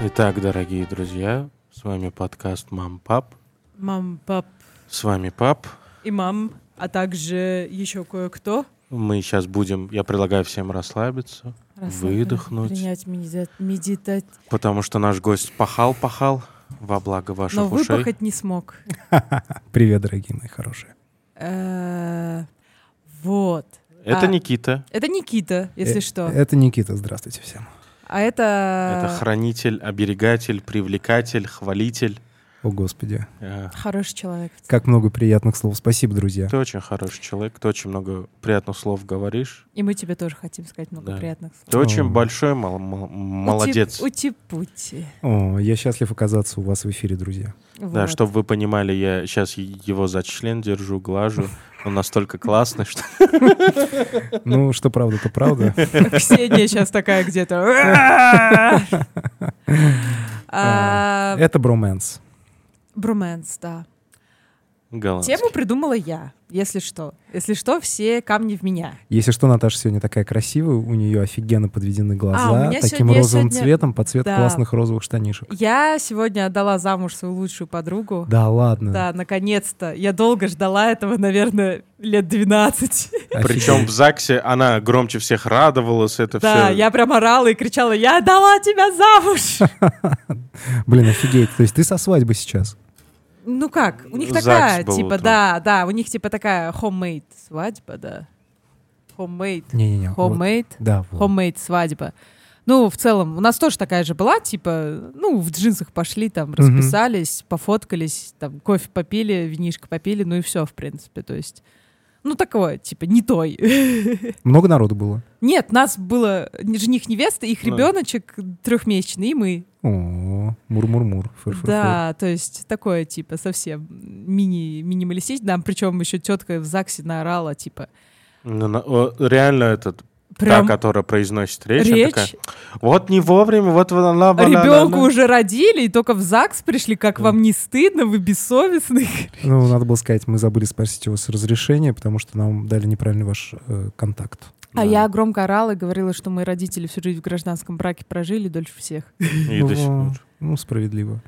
Итак, дорогие друзья, с вами подкаст «Мам, пап». Мам, пап С вами пап. и мам, а также еще кое-кто. Мы сейчас будем, я предлагаю всем расслабиться, выдохнуть, Принять медита- медитать. потому что наш гость пахал-пахал во благо ваших Но ушей. выпахать не смог. Привет, дорогие мои хорошие. Э, Вот. Это А, Никита, Это Никита, если Э, что. Это Никита, здравствуйте всем. А это... это хранитель, оберегатель, привлекатель, хвалитель. О, Господи. Э, Хороший человек. Как много приятных слов. Спасибо, друзья. Ты очень хороший человек, ты очень много приятных слов говоришь. И мы тебе тоже хотим сказать много Да. приятных слов. Ты очень О. большой мол- мол- молодец. Ути-пути. О, я счастлив оказаться у вас в эфире, друзья. Да, Вот. чтобы вы понимали, я сейчас его за член держу, глажу. Он настолько классный, что... Ну, что правда, то правда. Ксения сейчас такая где-то. А, Это броманс. Броманс, да. Голландский. Тему придумала я, если что. Если что, все камни в меня. Если что, Наташа сегодня такая красивая, у нее офигенно подведены глаза, А, у меня таким сегодня- розовым сегодня- цветом под цвет Да. классных розовых штанишек. Я сегодня отдала замуж свою лучшую подругу. Да ладно. Да, наконец-то. Я долго ждала этого, наверное, лет 12. Причем в ЗАГСе она громче всех радовалась, это Да, все. я прям орала и кричала, я отдала тебя замуж! Блин, офигеть. То есть ты со свадьбы сейчас? Ну как, у них ЗАГС такая, был типа, да, да, у них типа такая homemade свадьба, да. Homemade. Не-не-не. вот. Homemade. Да, вот. Homemade свадьба. Ну, в целом, у нас тоже такая же была, типа, ну, в джинсах пошли, там, расписались, пофоткались, там, кофе попили, винишко попили, ну и все, в принципе, то есть, ну, такое, типа, не той. Много народу было? Нет, нас было жених, невеста, их Ну. ребеночек трехмесячный, и мы. О, мур-мур-мур. Да, то есть такое, типа, совсем мини минималистично. Нам причем еще тетка в ЗАГСе наорала, типа, Ну, реально этот, прям та, которая произносит речь, она речь. такая, вот не вовремя, вот она, Ребенку она». уже родили, и только в ЗАГС пришли, как вам не стыдно, вы бессовестны. Ну, надо было сказать, мы забыли спросить у вас разрешение, потому что нам дали неправильный ваш э, контакт. А Да. я громко орала и говорила, что мои родители всю жизнь в гражданском браке прожили дольше всех. И ну, до сих пор. ну, справедливо.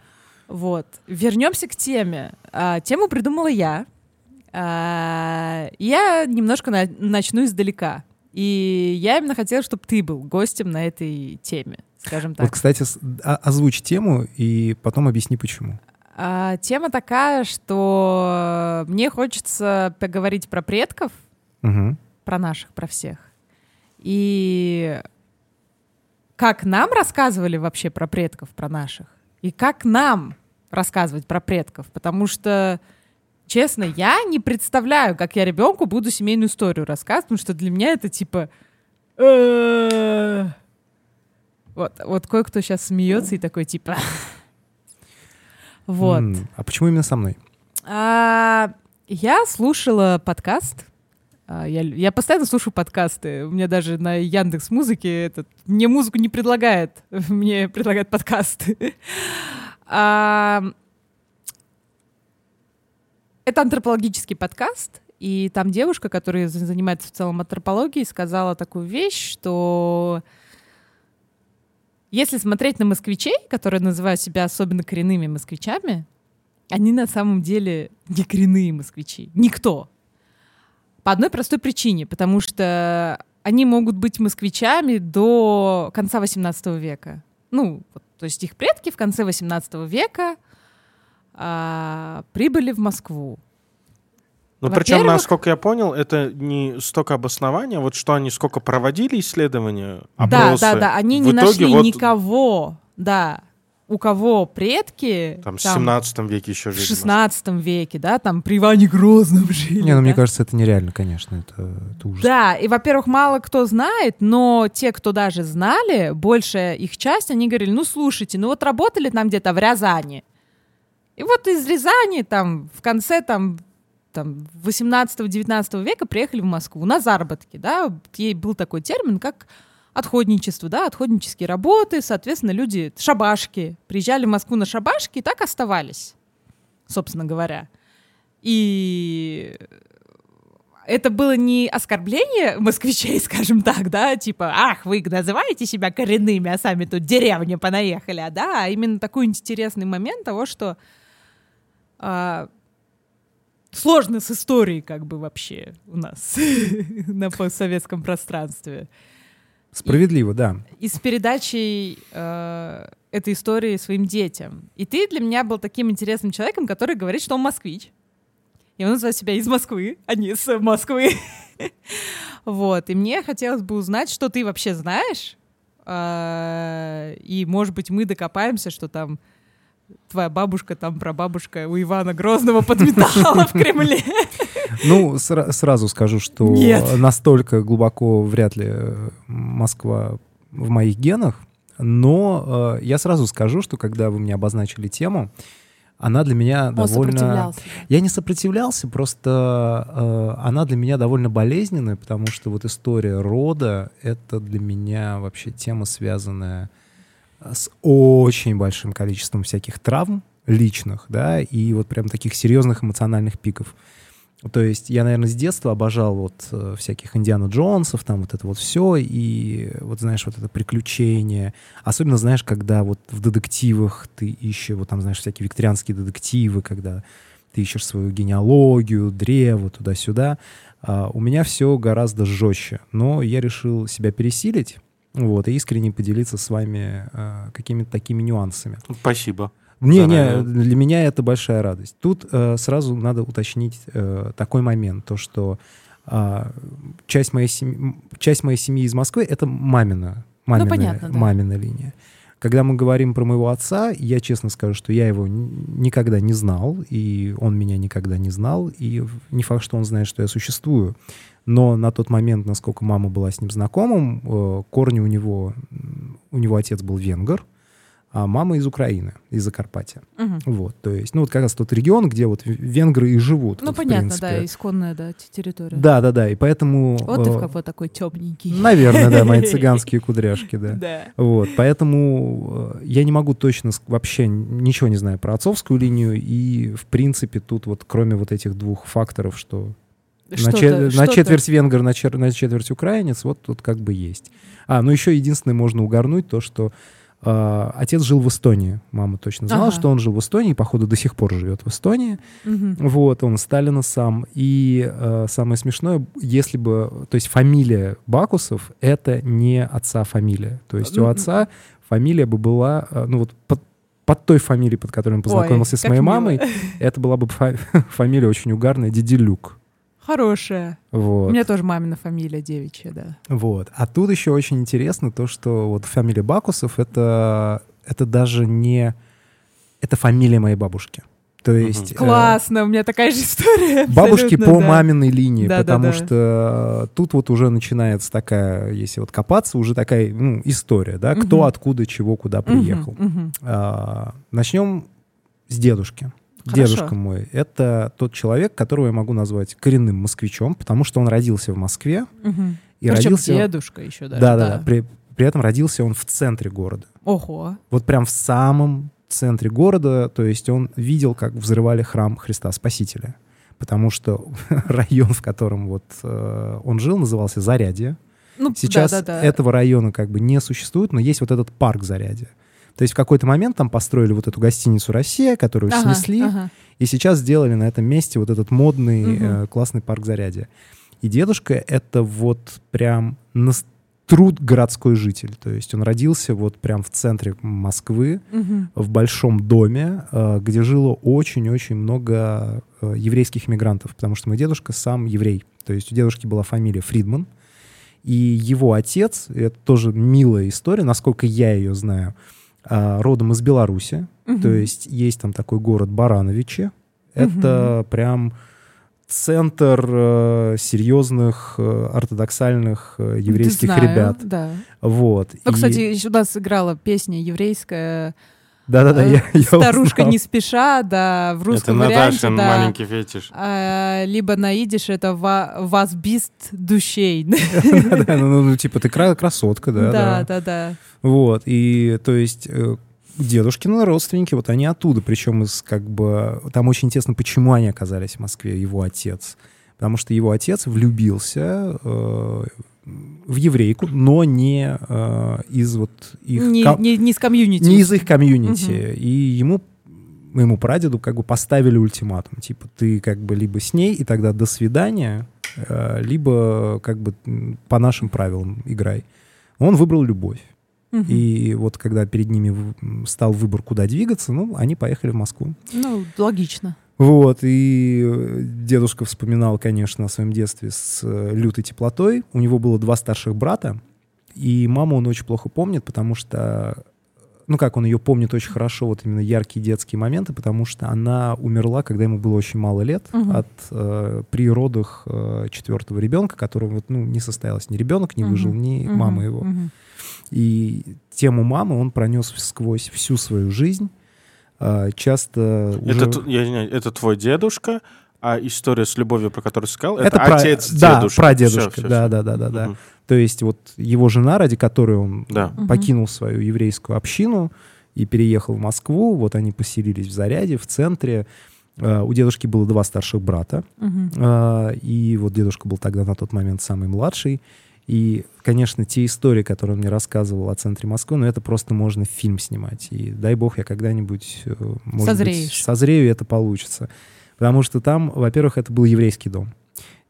Вот. Вернемся к теме. А, тему придумала я. А, я немножко на- начну издалека. И я именно хотела, чтобы ты был гостем на этой теме, скажем Вот, так. кстати, с- о- озвучь тему и потом объясни, почему. А, тема такая, что мне хочется поговорить про предков, Мгм. про наших, про всех. И как нам рассказывали вообще про предков, про наших, и как нам рассказывать про предков, потому что, честно, я не представляю, как я ребенку буду семейную историю рассказывать, потому что для меня это типа... «Э-э-э». Вот, вот кое-кто сейчас смеется и такой типа... Вот. А почему именно со мной? А, я слушала подкаст. А, я, я постоянно слушаю подкасты. У меня даже на Яндекс Музыке этот мне музыку не предлагает, мне предлагают подкасты. Это антропологический подкаст, и там девушка, которая за- занимается в целом антропологией, сказала такую вещь, что если смотреть на москвичей, которые называют себя особенно коренными москвичами, они на самом деле не коренные москвичи. Никто. По одной простой причине, потому что они могут быть москвичами до конца 18 века. Ну, то есть их предки в конце 18 века а, прибыли в Москву. Ну, причем, насколько я понял, это не столько обоснования, вот что они сколько проводили исследования, да, опросы. да, да, они В не итоге нашли вот никого, да, у кого предки Там в там, 17 веке еще в жили. 16 веке, да, там при Иване Грозном жили. Не, ну мне да. кажется, это нереально, конечно. Это, это ужас. Да, и, во-первых, мало кто знает, но те, кто даже знали, большая их часть, они говорили, ну, слушайте, ну вот работали там где-то в Рязани. И вот из Рязани там в конце там, там 18-19 века приехали в Москву на заработки, да, ей был такой термин, как отходничество, да, отходнические работы, соответственно, люди, шабашки, приезжали в Москву на шабашки и так оставались, собственно говоря. И это было не оскорбление москвичей, скажем так, да, типа, ах, вы называете себя коренными, а сами тут деревня понаехали, а да, а именно такой интересный момент того, что а, сложно с историей как бы вообще у нас на постсоветском пространстве. Справедливо, да. И с передачей э, этой истории своим детям. И ты для меня был таким интересным человеком, который говорит, что он москвич. И он называет себя из Москвы, а не с Москвы. Вот. И мне хотелось бы узнать, что ты вообще знаешь. А, и, может быть, мы докопаемся, что там твоя бабушка, там прабабушка у Ивана Грозного подметала в Кремле. Ну, сра- сразу скажу, что настолько глубоко вряд ли э, Москва в моих генах, но э, я сразу скажу, что когда вы мне обозначили тему, она для меня Он довольно... сопротивлялся. Я не сопротивлялся, просто э, она для меня довольно болезненная, потому что вот история рода — это для меня вообще тема, связанная с очень большим количеством всяких травм личных, да, и вот прям таких серьезных эмоциональных пиков. То есть я, наверное, с детства обожал вот э, всяких Индиана Джонсов, там вот это вот все, и вот, знаешь, вот это приключение. Особенно, знаешь, когда вот в детективах ты ищешь, вот там, знаешь, всякие викторианские детективы, когда ты ищешь свою генеалогию, древо, туда-сюда. А, у меня все гораздо жестче, но я решил себя пересилить, вот, и искренне поделиться с вами а, какими-то такими нюансами. Спасибо. Не, не, для меня это большая радость. Тут э, сразу надо уточнить э, такой момент, то что а, часть моей семьи, часть моей семьи из Москвы это мамина, мамина, понятно, да. мамина линия. Когда мы говорим про моего отца, я честно скажу, что я его никогда не знал, и он меня никогда не знал, и не факт, что он знает, что я существую. Но на тот момент, насколько мама была с ним знакомым, э, корни у него, у него отец был венгер, а мама из Украины, из Закарпатья. Мгм. Вот, то есть, ну вот как раз тот регион, где вот венгры и живут. Ну, вот, понятно, да, исконная, да, территория. Да, да, да, и поэтому... Вот ты в э, какой такой темненький. Наверное, да, мои цыганские кудряшки, да. Да. Вот, поэтому э, я не могу точно вообще ничего не знаю про отцовскую линию, и в принципе тут вот кроме вот этих двух факторов, что на, чет- на четверть венгер, на, чер- на четверть украинец, вот тут как бы есть. А, ну еще единственное можно угорнуть то, что э, отец жил в Эстонии. Мама точно знала, Ага. что он жил в Эстонии, походу до сих пор живет в Эстонии. Мгм. Вот, он Сталина сам. И э, самое смешное, если бы, то есть фамилия Бакусов — это не отца фамилия. То есть у Ну, отца фамилия бы была, э, ну вот под, под той фамилией, под которой он познакомился Ой, с моей мило. мамой, это была бы фа- фамилия очень угарная, Диделюк. Хорошая. У Вот. меня тоже мамина фамилия девичья, да. Вот. А тут еще очень интересно то, что вот фамилия Бакусов это, это даже не... Это фамилия моей бабушки. То есть... э, Классно, у меня такая же история. Бабушки по да. маминой линии, Да, да, потому да. что э, тут вот уже начинается такая, если вот копаться, уже такая ну, история, да, кто, Мгм. откуда, чего, куда приехал. мгм. А, начнем с дедушки. Хорошо. Дедушка мой — это тот человек, которого я могу назвать коренным москвичом, потому что он родился в Москве Мгм. и Причем родился... дедушка еще даже. да, да, да. При, при этом родился он в центре города. Ого. Вот прям в самом центре города, то есть он видел, как взрывали храм Христа Спасителя. Потому что район, в котором вот э, он жил, назывался Зарядье. Ну, Сейчас да, да, да. этого района как бы не существует, но есть вот этот парк Зарядье. То есть в какой-то момент там построили вот эту гостиницу «Россия», которую Ага, снесли, ага. и сейчас сделали на этом месте вот этот модный Мгм. э, классный парк Зарядье. И дедушка — это вот прям нас- труд городской житель. То есть он родился вот прям в центре Москвы, Мгм. в большом доме, э, где жило очень-очень много э, еврейских мигрантов, потому что мой дедушка сам еврей. То есть у дедушки была фамилия Фридман, и его отец, это тоже милая история, насколько я ее знаю, родом из Беларуси. Мгм. То есть есть там такой город Барановичи. Это прям центр э, серьезных э, ортодоксальных э, еврейских Знаю, ребят. Да. Вот. Ну, И- кстати, у нас играла песня еврейская Да-да-да, э, я, я Старушка узнал. не спеша, да, в Это русском варианте, Наташин да. маленький фетиш. А, либо на идиш это ва- вас бист душей. Да, ну, ну, типа, ты кра- красотка, да, Да, да. да, да. Вот, и то есть э, дедушкины родственники, вот они оттуда, причем из как бы... Там очень интересно, почему они оказались в Москве, его отец. Потому что его отец влюбился э, в еврейку, но не э, из вот их... Не, ко- не, не с комьюнити. не из их комьюнити. И ему, моему прадеду как бы поставили ультиматум. Типа, ты как бы либо с ней, и тогда до свидания, э, либо как бы по нашим правилам играй. Он выбрал любовь. Мгм. И вот когда перед ними стал выбор, куда двигаться, ну, они поехали в Москву. Ну, логично. Вот, и э, дедушка вспоминал, конечно, о своем детстве с э, лютой теплотой. У него было два старших брата, и маму он очень плохо помнит, потому что, ну как, он ее помнит очень хорошо, вот именно яркие детские моменты, потому что она умерла, когда ему было очень мало лет, Мгм. от э, при родах э, четвертого ребенка, которого вот, ну, не состоялось ни ребенок, не Мгм. выжил, ни Мгм, мама его. мгм. И тему мамы он пронес сквозь всю свою жизнь. А, Часто уже... Это, я извиняюсь, это твой дедушка, а история с любовью, про которую ты сказал, это, Это пра- отец да, дедушки. прадедушка, Всё, всё, да, да, да, да, да. Мгм. То есть вот его жена, ради которой он Да. Покинул свою еврейскую общину и переехал в Москву, вот они поселились в Заряде, в центре. А, У дедушки было два старших брата, а, и вот дедушка был тогда на тот момент самый младший. И, конечно, те истории, которые он мне рассказывал о центре Москвы, ну, это просто можно фильм снимать. И дай бог, я когда-нибудь, э, может Созреешь. быть, созрею, и это получится. Потому что там, во-первых, это был еврейский дом.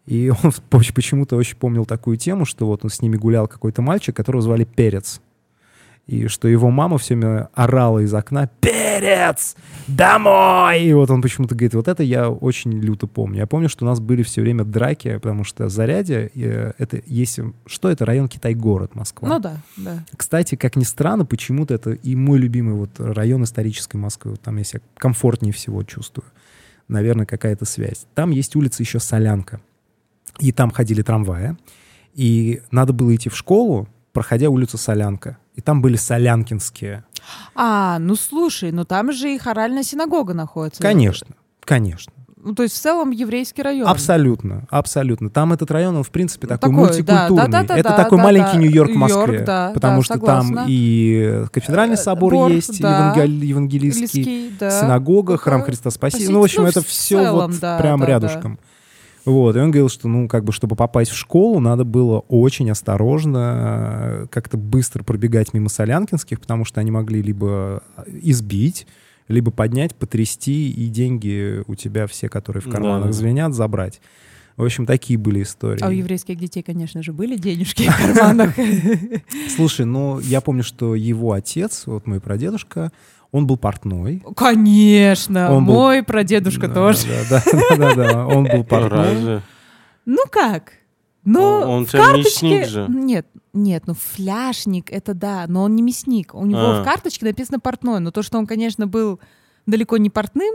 И он поч- почему-то очень помнил такую тему, что вот он с ними гулял какой-то мальчик, которого звали Перец. И что его мама все время орала из окна «Перец! Домой!» И вот он почему-то говорит, вот это я очень люто помню. Я помню, что у нас были все время драки, потому что Зарядье, э, это есть... Что это? Район Китай-город, Москва. Ну да, да. Кстати, как ни странно, почему-то это и мой любимый вот район исторической Москвы. Вот там я себя комфортнее всего чувствую. Наверное, какая-то связь. Там есть улица еще Солянка. И там ходили трамваи. И надо было идти в школу, проходя улицу Солянка. И там были солянкинские. А, ну слушай, ну там же и хоральная синагога находится. Конечно, конечно. Ну, то есть в целом еврейский район. Абсолютно, абсолютно. Там этот район, он, в принципе, такой, Такой, да, мультикультурный. да, да, да, это да, такой да, маленький да. Нью-Йорк в Москве. да, потому да, что согласна. там и кафедральный Э, собор Борг, есть, да. евангел- евангелистский, Английский, да. синагога, храм Ну, Христа Спасителя. Ну, в общем, ну, это в все целом, вот да, прям да, рядышком. Вот, и он говорил, что, ну, как бы, чтобы попасть в школу, надо было очень осторожно, э, как-то быстро пробегать мимо Солянкинских, потому что они могли либо избить, либо поднять, потрясти, и деньги у тебя все, которые в карманах да. звенят, забрать. В общем, такие были истории. А у еврейских детей, конечно же, были денежки в карманах. Слушай, ну, я помню, что его отец, вот мой прадедушка, он был портной. Конечно, Он был- мой прадедушка Да, тоже. Да, да, да, да, да, он был портной. Разве? Ну как? Ну, Он- он в карточке... мясник же. Нет, нет, ну фляжник, это да, но он не мясник. У него А. в карточке написано портной, но то, что он, конечно, был далеко не портным,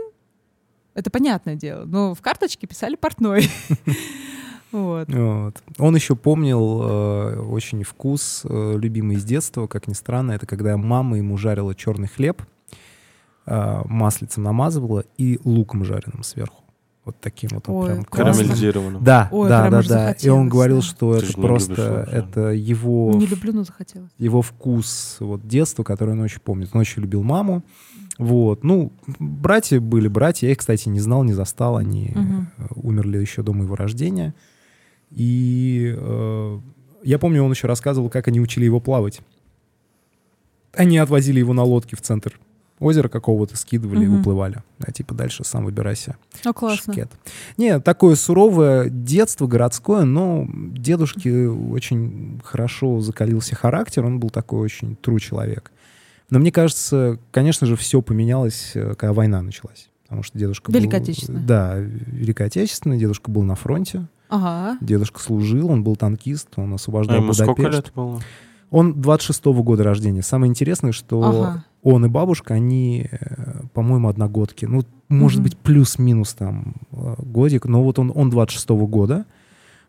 это понятное дело. Но в карточке писали портной. Вот. Вот. Он еще помнил э, очень вкус, э, любимый из детства, как ни странно, это когда мама ему жарила черный хлеб, маслицем намазывала и луком жареным сверху. Вот таким вот. он Ой, прям. Карамелизированным. Да, Ой, да, прям да, да. И он говорил, да. что Ты это любишь просто да. это его Не люблю, но захотелось. его вкус вот детства, который он очень помнит. Он очень любил маму. Вот. Ну, братья были братья. Я их, кстати, не знал, не застал. Они э, умерли еще до моего рождения. И э, я помню, он еще рассказывал, как они учили его плавать. Они отвозили его на лодке в центр озера какого-то, скидывали и Мгм. уплывали. А типа дальше сам выбирайся. Ну, классно. Шкет. Не, такое суровое детство городское, но дедушке очень хорошо закалился характер, он был такой очень тру человек. Но мне кажется, конечно же, все поменялось, э, когда война началась. Потому что дедушка Великая был... Отечественная. Да, Великая Отечественная. Дедушка был на фронте. Ага. Дедушка служил, он был танкист, он А освобождал ему сколько Будапешт. лет было? Он 26-го года рождения. Самое интересное, что Ага. Он и бабушка, они, э, по-моему, одногодки. Ну, может Мгм. быть, плюс-минус там э, годик, но вот он, он 26-го года.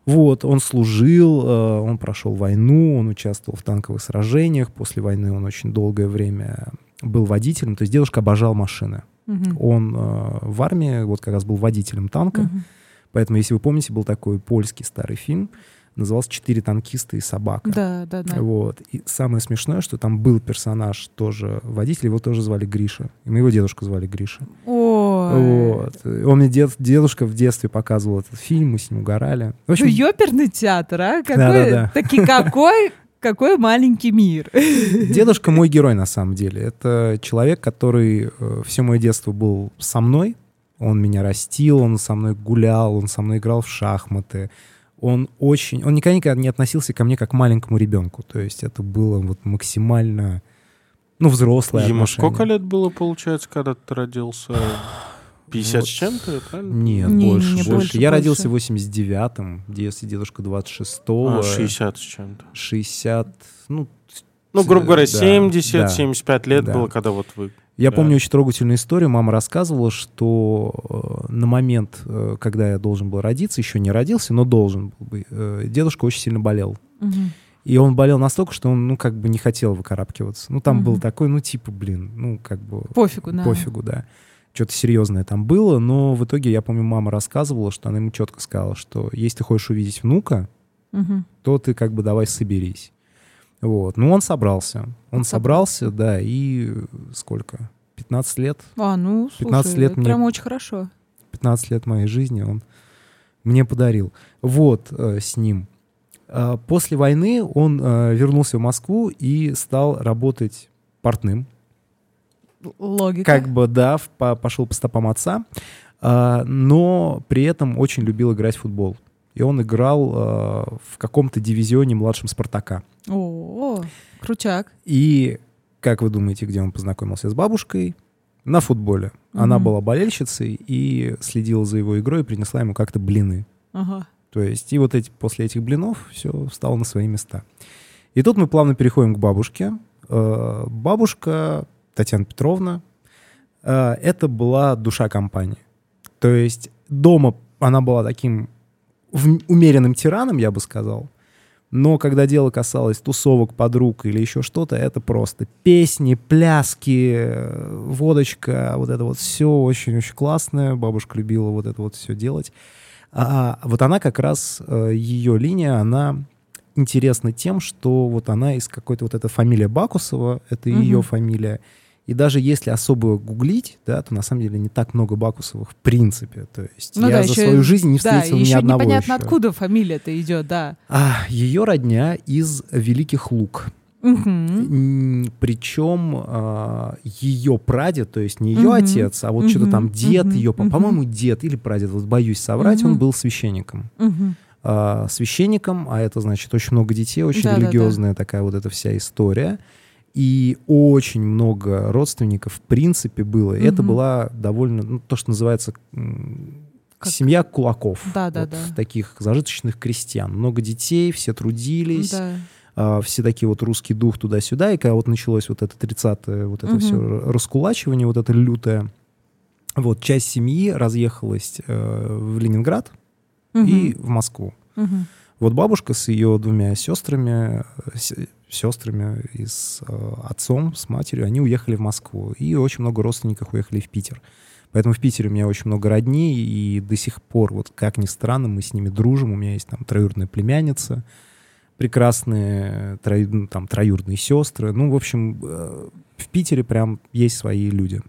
Вот, он служил, э, он прошел войну, он участвовал в танковых сражениях. После войны он очень долгое время был водителем, то есть дедушка обожал машины. Мгм. Он в армии вот как раз был водителем танка, Мгм. поэтому, если вы помните, был такой польский старый фильм, назывался «Четыре танкиста и собака». Да, да, да. Вот. И самое смешное, что там был персонаж тоже водитель, его тоже звали Гриша. И моего дедушку звали Гриша. Ой. Вот. Он мне дед, дедушка в детстве показывал этот фильм, мы с ним угорали. В общем, Ну, ёперный театр, а? Какой, Да-да-да. таки какой, какой маленький мир. дедушка мой герой на самом деле. Это человек, который все мое детство был со мной. Он меня растил, он со мной гулял, он со мной играл в шахматы. Он очень... Он никогда, никогда не относился ко мне как к маленькому ребенку. То есть это было вот максимально... Ну, взрослое Ему отношение. сколько лет было, получается, когда ты родился? 50 Вот. с чем-то, правильно? Нет, Не, больше, не, больше. больше, Я больше. родился в 89-м, если дедушка 26-го. А, 60 с чем-то. 60, ну... Ну, грубо говоря, да, 70, да. 75 лет Да. было, когда вот вы... Я Да. помню очень трогательную историю. Мама рассказывала, что э, на момент, э, когда я должен был родиться, еще не родился, но должен был бы, э, дедушка очень сильно болел. Мгм. И он болел настолько, что он, ну, как бы не хотел выкарабкиваться. Ну, там был Мгм. такой, ну, типа, блин, ну, как бы... Пофигу, да. Пофигу, да. Что-то серьезное там было, но в итоге, я помню, мама рассказывала, что она ему четко сказала, что если ты хочешь увидеть внука, Мгм. то ты как бы давай соберись. Вот. Ну, он собрался. Он собрался, да, и э, сколько? 15 лет? А, ну, слушай, 15 лет это мне- прям очень хорошо. 15 лет моей жизни он мне подарил. Вот э, с ним. А, После войны он э, вернулся в Москву и стал работать портным. Логика. Как бы, да, в- по- пошел по стопам отца, а, но при этом очень любил играть в футбол. И он играл э, в каком-то дивизионе младшем «Спартака». О, крутяк. И как вы думаете, где он познакомился с бабушкой? На футболе. Она Мгм. была болельщицей и следила за его игрой и принесла ему как-то блины. Ага. То есть, и вот эти, после этих блинов все встало на свои места. И тут мы плавно переходим к бабушке. Э, Бабушка Татьяна Петровна, э, это была душа компании. То есть дома она была таким умеренным тираном, я бы сказал. Но когда дело касалось тусовок, подруг или еще что-то, это просто песни, пляски, э, водочка, вот это вот все очень-очень классное. Бабушка любила вот это вот все делать. А вот она как раз, э, ее линия, она интересна тем, что вот она из какой-то вот эта фамилия Бакусова, это Мгм. ее фамилия. И даже если особо гуглить, да, то на самом деле не так много Бакусовых в принципе. То есть Ну я да, за еще- свою жизнь не Да, встретил и ни еще одного непонятно, еще. откуда фамилия-то идет, да. А, ее родня из Великих. Мгм. М, Причем а, ее прадед, то есть не ее Мгм. отец, а вот что-то там дед Мгм. ее, Мгм. по-моему, дед или прадед, вот боюсь соврать, он Мгм. был священником. А, священником, а это значит очень много детей, очень Да-да-да. религиозная такая вот эта вся история. И очень много родственников, в принципе, было. И это была довольно, ну, то, что называется Как- семья кулаков. Да-да-да. Вот таких зажиточных крестьян. Много детей, все трудились. Да. а, все такие вот русский дух туда-сюда, и когда вот началось вот это 30-е, вот это Мгм. все раскулачивание, вот это лютое, вот часть семьи разъехалась э, в Ленинград Мгм. и в Москву. Мгм. Вот бабушка с ее двумя сестрами, э, сестрами и с э, отцом, с матерью, они уехали в Москву. И очень много родственников уехали в Питер. Поэтому в Питере у меня очень много родней, и до сих пор, вот как ни странно, мы с ними дружим. У меня есть там троюродная племянница, прекрасные трою- ну, там, троюродные сестры. Ну, в общем, э, в Питере прям есть свои люди.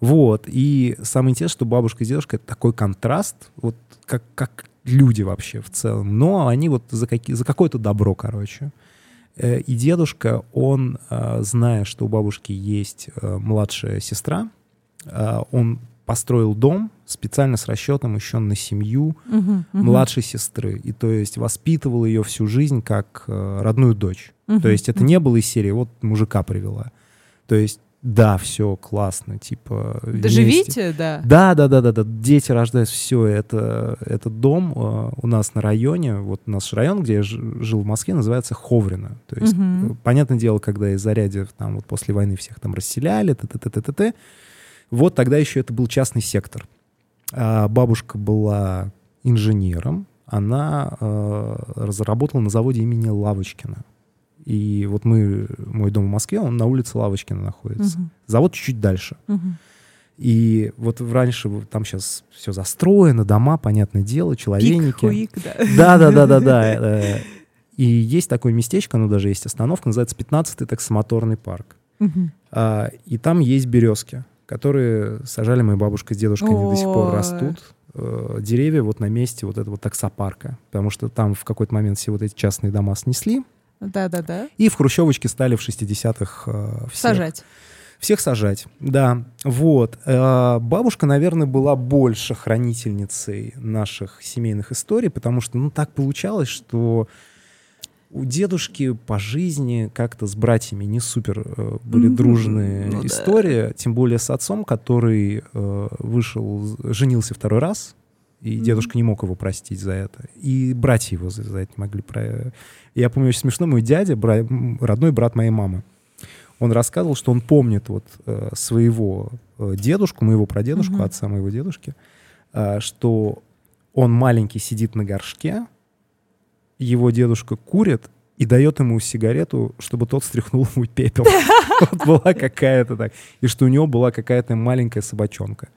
Вот. И самое интересное, что бабушка и дедушка — это такой контраст, вот как, как люди вообще в целом. Но они вот за, какие, за какое-то добро, короче. Э, И дедушка, он, э, зная, что у бабушки есть э, младшая сестра, э, он построил дом специально с расчетом еще на семью Мгм. Мгм. младшей сестры. И то есть воспитывал ее всю жизнь как э, родную дочь. Мгм. То есть это не было из серии «вот мужика привела». То есть да, все классно, типа Да вместе. да. Да, да, да, да, да. Дети рождаются, все это, этот дом э, у нас на районе, вот наш район, где я жил в Москве, называется Ховрино. То есть, э, понятное дело, когда из Зарядьев там вот после войны всех там расселяли, т т т т т т вот тогда еще это был частный сектор. А бабушка была инженером, она э, разработала на заводе имени Лавочкина. И вот мы, мой дом в Москве, он на улице Лавочкина находится. Мгм. Завод чуть-чуть дальше. Мгм. И вот раньше там сейчас все застроено, дома, понятное дело, человейники. Пик-хуик, да. Да, да, да, да, да. э, И есть такое местечко, ну даже есть остановка, называется 15-й таксомоторный парк. Мгм. А, И там есть березки, которые сажали моя бабушка с дедушкой, они до сих пор растут. Э, Деревья вот на месте вот этого таксопарка, потому что там в какой-то момент все вот эти частные дома снесли, Да-да-да. и в хрущевочке стали в 60-х э, всех- Сажать. всех сажать, да. Вот. Э, Бабушка, наверное, была больше хранительницей наших семейных историй, потому что, ну, так получалось, что у дедушки по жизни как-то с братьями не супер э, были Мгм. дружные Ну да. истории, тем более с отцом, который э, вышел, женился второй раз, и Мгм. дедушка не мог его простить за это. И братья его за, за это не могли. Про... Я помню очень смешно, мой дядя, бра- родной брат моей мамы, он рассказывал, что он помнит вот э, своего э, дедушку, моего прадедушку, Мгм. отца моего дедушки, э, что он маленький сидит на горшке, его дедушка курит и дает ему сигарету, чтобы тот стряхнул ему пепел. Вот была какая-то так. И что у него была какая-то маленькая собачонка.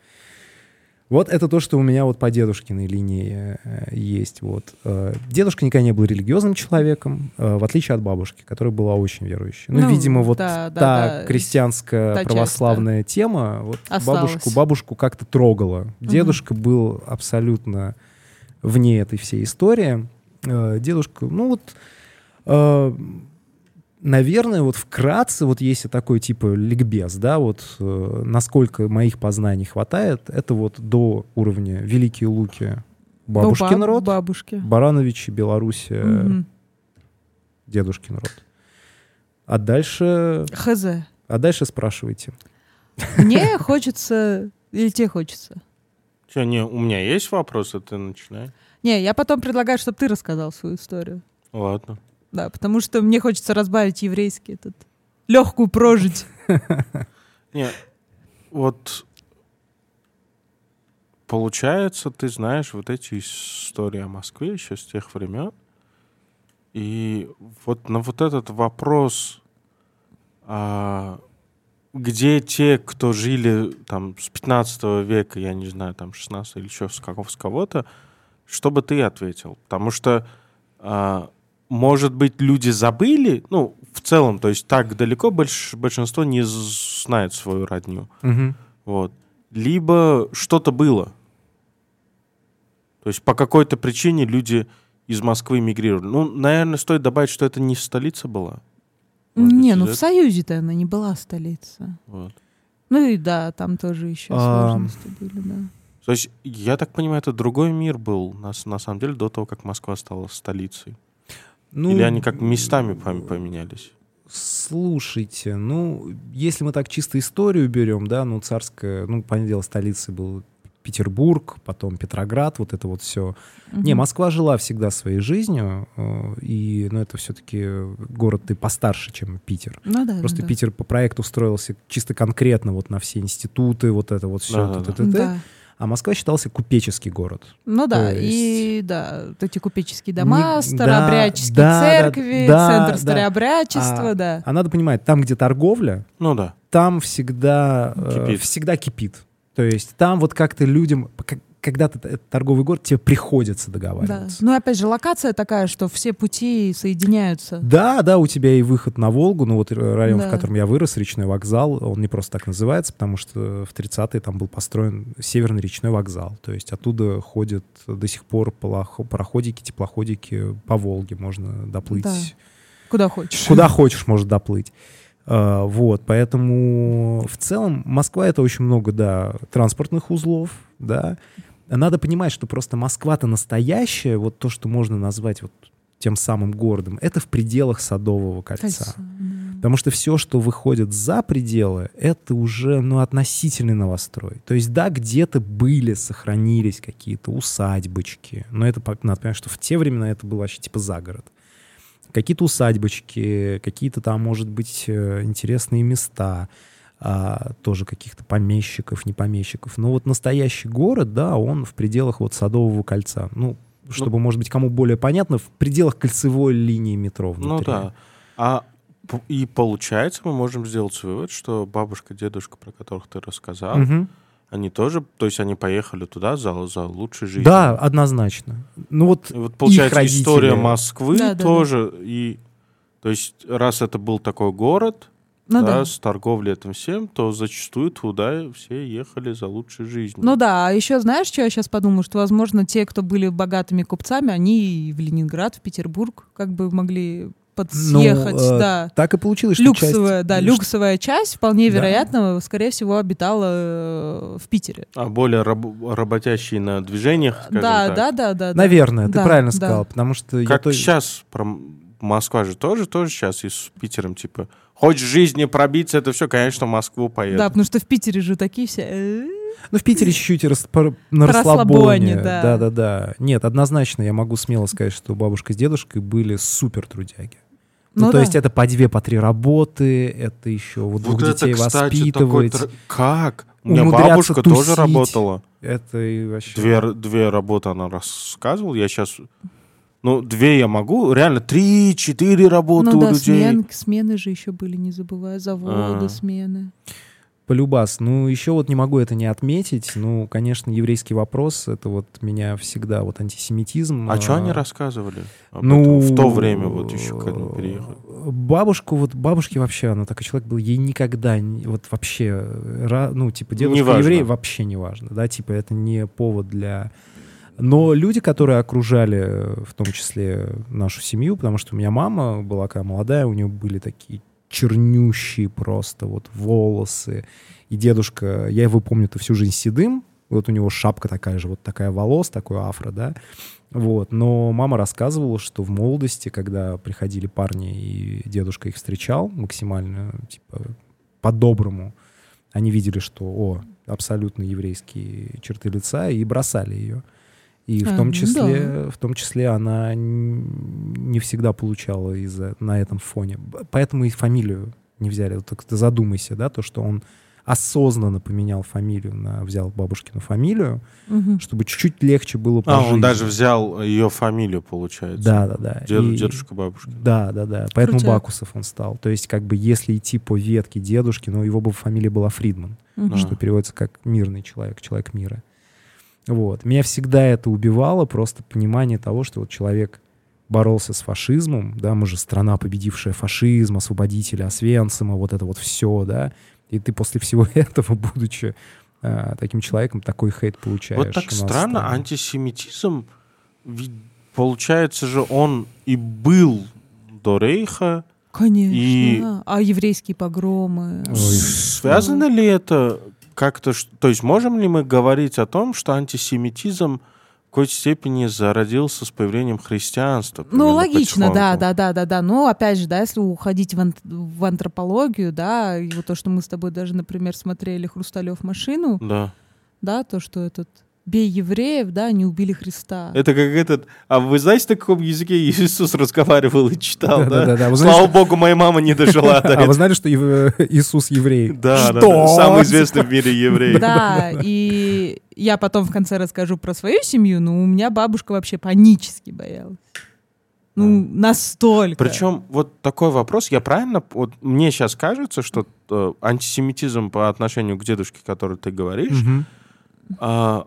Вот это то, что у меня вот по дедушкиной линии э, есть. Вот. Э, Дедушка никогда не был религиозным человеком, э, в отличие от бабушки, которая была очень верующей. Ну, Ну, видимо, вот да, да, та да. крестьянская Та часть, православная тема вот бабушку, бабушку как-то трогала. Дедушка был абсолютно вне этой всей истории. Дедушка, ну вот, наверное, вот вкратце, вот если такой типа ликбез, да, вот э, насколько моих познаний хватает, это вот до уровня Великие Луки, бабушкин Ну, баб- род, Бабушки. Барановичи, Белоруссия, Мгм. дедушкин род. А дальше, Хз. а дальше спрашивайте. Мне хочется... Или тебе хочется? Че, не, у меня есть вопросы, ты начинай. Не, я потом предлагаю, чтобы ты рассказал свою историю. Ладно. Да, потому что мне хочется разбавить еврейский этот. Легкую прожить. Не, вот получается, ты знаешь вот эти истории о Москве еще с тех времен. И вот на вот этот вопрос, а, где те, кто жили там с 15 века, я не знаю, там 16 или еще с, какого, с кого-то, что бы ты ответил? Потому что, а, может быть, люди забыли, ну, в целом, то есть так далеко больш- большинство не знает свою родню. Мгм. Вот. Либо что-то было. То есть по какой-то причине люди из Москвы мигрировали. Ну, наверное, стоит добавить, что это не столица была. Может Не, быть, ну в? Союзе-то она не была столица. Вот. Ну и да, там тоже еще А, сложности были, да. То есть, я так понимаю, это другой мир был, на, на самом деле, до того, как Москва стала столицей. Ну, Или они как местами пом- поменялись? Слушайте, ну, если мы так чисто историю берем, да, ну, царская, ну, понятное дело, столицей был Петербург, потом Петроград, вот это вот все. Не, Мгм. Москва жила всегда своей жизнью, э, и, ну, это все-таки город ты постарше, чем Питер. Ну да, Просто да, да. Питер по проекту строился чисто конкретно вот на все институты, вот это вот все, Да-да-да. Да. А Москва считался купеческий город. Ну да, То и да, вот эти купеческие дома, Не- старообрядческие да, да, церкви, да, центр да. старообрядчества, А- да. А надо понимать, там, где торговля, Ну да. там всегда э, Кипит. всегда кипит. То есть там вот как-то людям, к- когда ты т- торговый город, тебе приходится Да. договариваться. Ну, опять же, локация такая, что все пути соединяются. Да, да, у тебя и выход на Волгу, ну вот район, Да. в котором я вырос, речной вокзал, он не просто так называется, потому что в 30-е там был построен Северный речной вокзал. То есть оттуда ходят до сих пор пароходики, теплоходики по Волге, можно доплыть. Да. Куда хочешь. Куда хочешь, может доплыть. А, Вот, поэтому в целом Москва это очень много, да, транспортных узлов, да. Надо понимать, что просто Москва-то настоящая, вот то, что можно назвать вот тем самым городом, это в пределах Садового кольца. Да. Потому что все, что выходит за пределы, это уже ну, относительный новострой. То есть, да, где-то были, сохранились какие-то усадьбочки, но это надо понимать, что в те времена это было вообще типа загород. Какие-то усадьбочки, какие-то там, может быть, э, интересные места, а, тоже каких-то помещиков, не помещиков. Но вот настоящий город, да, он в пределах вот Садового кольца. Ну, чтобы, может быть, кому более понятно, в пределах кольцевой линии метро внутри. Ну да. А и получается, мы можем сделать вывод, что бабушка, дедушка, про которых ты рассказал, Мгм. они тоже, то есть они поехали туда за, за лучшей жизнью. Да, однозначно. Ну вот И вот получается родители. история Москвы Да, да, да. тоже и то есть раз это был такой город, Ну да, да. с торговлей этим всем, то зачастую туда все ехали за лучшей жизнью. Ну да, а еще знаешь, что я сейчас подумала, что, возможно, те, кто были богатыми купцами, они и в Ленинград, в Петербург как бы могли подъехать, э, да. так и получилось, что Люксовая, часть- да, люксовая часть, вполне Да. вероятно, скорее всего, обитала э, в Питере. А более раб- работящие на движениях, Да, так. да, да, да. да. Наверное, ты Да, правильно да. сказал, потому что я Как то- сейчас про Москва же тоже, тоже сейчас и с Питером, типа, хочешь в жизни пробиться, это все, конечно, в Москву поеду. Да, потому что в Питере же такие все... э, Ну, в Питере чуть-чуть рас- на расслабоне. расслабоне, да. Да, да, да. Нет, однозначно я могу смело сказать, что бабушка с дедушкой были супер трудяги. Ну, Ну то да. есть это по две, по три работы, это еще вот двух Вот это, детей кстати, такой... воспитывать. тр- Как? У меня бабушка тоже тусить. работала. Это и вообще... Две, две работы она рассказывала. Я сейчас... Ну, две я могу. Реально, три-четыре работы Ну у да, людей. смен- смены же еще были, не забывая, заводы, А. смены. Полюбас. Ну, еще вот не могу это не отметить. Ну, конечно, еврейский вопрос, это вот меня всегда вот антисемитизм. А что они а, рассказывали? об Ну, этом в то время, вот еще когда мы переехали? Бабушку, вот бабушке вообще, она такой человек был, ей никогда, не- вот вообще, ра- ну, типа, дедушка Неважно. еврей, вообще не важно, да, типа, это не повод для... Но люди, которые окружали, э, в том числе, нашу семью, потому что у меня мама была когда молодая, у нее были такие чернющие просто вот волосы, и дедушка, я его помню-то всю жизнь седым, вот у него шапка такая же, вот такая волос, такой афро, да, вот. Но мама рассказывала, что в молодости, когда приходили парни, и дедушка их встречал максимально, типа, по-доброму, они видели, что, о, абсолютно еврейские черты лица, и бросали ее. И в А, том ну числе, в том числе она не всегда получала из-за, на этом фоне. Поэтому и фамилию не взяли. Вот так ты задумайся, да, то, что он осознанно поменял фамилию, на, взял бабушкину фамилию, Мгм. чтобы чуть-чуть легче было по А, он жизни. даже взял ее фамилию, получается. Да, да, да. Дед- И- Дедушка, бабушка. Да, да, да. Поэтому Крутяк. Бакусов он стал. То есть, как бы, если идти по ветке дедушки, ну, его бы фамилия была Фридман. А. что переводится как мирный человек, человек мира. Вот. Меня всегда это убивало, просто понимание того, что вот человек боролся с фашизмом, да, мы же страна, победившая фашизм, освободители Освенцима, вот это вот все, да, и ты после всего этого, будучи а, таким человеком, такой хейт получаешь. Вот так странно, стране. антисемитизм, ведь, получается же, он и был до Рейха. Конечно. И- А еврейские погромы? Ой. Связано ли это как-то... То есть можем ли мы говорить о том, что антисемитизм в какой-то степени зародился с появлением христианства? Ну, логично, да, потихоньку? да, да, да, да. Но опять же, да, если уходить в, ан- в антропологию, да, и вот то, что мы с тобой даже, например, смотрели Хрусталев машину, Да. да, то, что этот бей евреев, да, они убили Христа. Это как этот... А вы знаете, на каком языке Иисус разговаривал и читал, да? Да-да-да. Вы Слава знаете, богу, моя мама не дожила до А вы этого. знали, что Ев- Иисус еврей? Да, да, Что? да. Самый известный в мире еврей. Да, и я потом в конце расскажу про свою семью, но у меня бабушка вообще панически боялась. Ну, настолько. Причем вот такой вопрос, я правильно, вот мне сейчас кажется, что э, антисемитизм по отношению к дедушке, который ты говоришь, а,